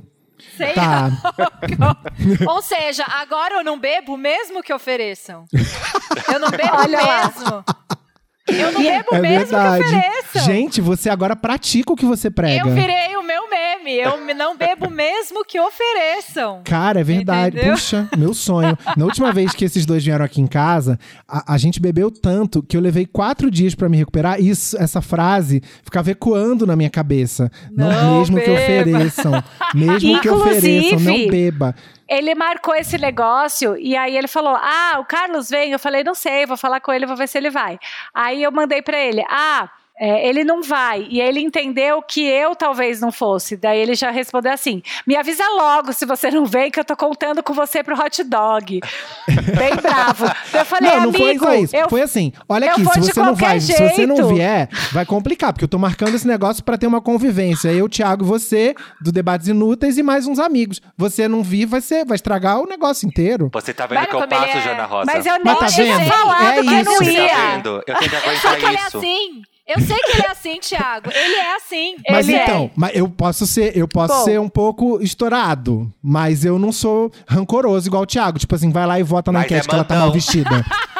Sei Tá. Ou seja, agora eu não bebo mesmo que ofereçam. Eu não bebo Olha lá. Eu não bebo É mesmo verdade. que ofereçam. Gente, você agora pratica o que você prega. eu virei o meu meme. Eu não bebo mesmo que ofereçam. Cara, é verdade. Entendeu? Puxa, meu sonho. Na última vez que esses dois vieram aqui em casa, a, a gente bebeu tanto que eu levei quatro dias pra me recuperar. E isso, essa frase ficava ecoando na minha cabeça. Não, Não mesmo que beba. ofereçam. Mesmo que ofereçam, não Inclusive, beba. Ele marcou esse negócio e aí ele falou: Ah, o Carlos vem. Eu falei: Não sei, vou falar com ele, vou ver se ele vai. Aí eu mandei pra ele: Ah, É, ele não vai. E ele entendeu que eu talvez não fosse. Daí ele já respondeu assim: me avisa logo se você não vem, que eu tô contando com você pro hot dog. Bem bravo. Eu falei, não, não amigo, foi só isso. eu Foi assim, olha aqui, se você não vai, se você não jeito. vier, vai complicar, porque eu tô marcando esse negócio pra ter uma convivência. Eu, Thiago, você, do Debates Inúteis e mais uns amigos. Você não vir, vai ser, vai estragar o negócio inteiro. Você tá vendo Olha que eu passo, é. Jana Rosa? Mas eu nem Mas tá tinha vendo? falado É que eu não isso. Você tá ia. vendo? Eu tenho que Eu sei aguentar é isso. assim. Eu sei que ele é assim, Thiago. Ele é assim. Mas Ele é. então, mas eu posso ser, eu posso Bom. ser um pouco estourado, mas eu não sou rancoroso igual o Thiago, tipo assim, vai lá e vota na Mas enquete é que ela tá mal vestida.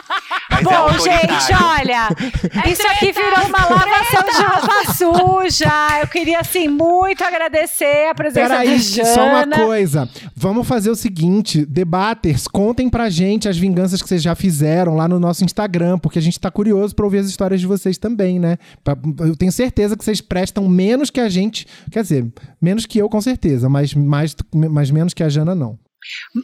Mas é Bom, autoritário. gente, olha, isso aqui virou uma lavação de roupa suja. Eu queria, assim, muito agradecer a presença Peraí, da Jana. só uma coisa. Vamos fazer o seguinte: debaters, contem pra gente as vinganças que vocês já fizeram lá no nosso Instagram, porque a gente tá curioso pra ouvir as histórias de vocês também, né? Eu tenho certeza que vocês prestam menos que a gente. Quer dizer, menos que eu, com certeza, mas, mais, mas menos que a Jana, não.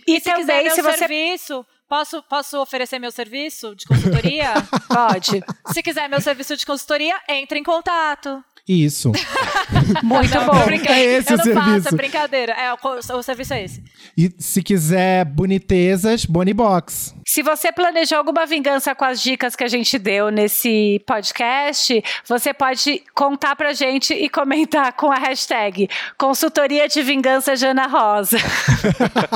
E Se quiser também, meu se você serviço, posso, posso oferecer meu serviço de consultoria? pode. Se quiser meu serviço de consultoria, entre em contato. Isso. Muito Não, bom. É esse eu o não faço, serviço. é brincadeira. É, o, o serviço é esse. E se quiser bonitezas, Bonnie Box. Se você planejou alguma vingança com as dicas que a gente deu nesse podcast, você pode contar pra gente e comentar com a hashtag Consultoria de Vingança Jana Rosa.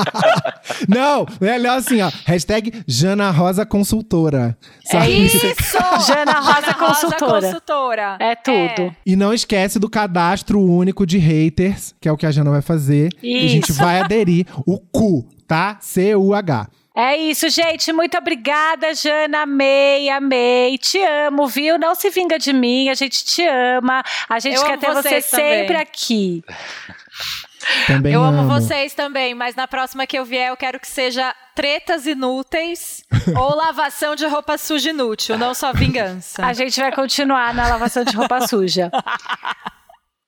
Não, é melhor assim, ó. Hashtag Jana Rosa Consultora. Sabe? Isso! Jana Rosa Consultora. Consultora. É tudo. E não esquece do cadastro único de haters, que é o que a Jana vai fazer. E a gente Isso. vai aderir o CU, tá? C-U-H. É isso, gente. Muito obrigada, Jana. Amei, amei. Te amo, viu? Não se vinga de mim. A gente te ama. A gente Eu quer ter você também. sempre aqui. Também Eu amo amo vocês também, mas na próxima que eu vier, eu quero que seja tretas inúteis ou lavação de roupa suja inútil, não só vingança. A gente vai continuar na lavação de roupa suja.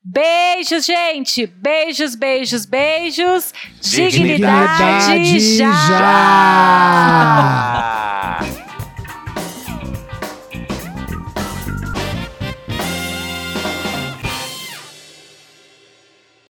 Beijos, gente. Beijos, beijos, beijos. Dignidade, Dignidade já. já!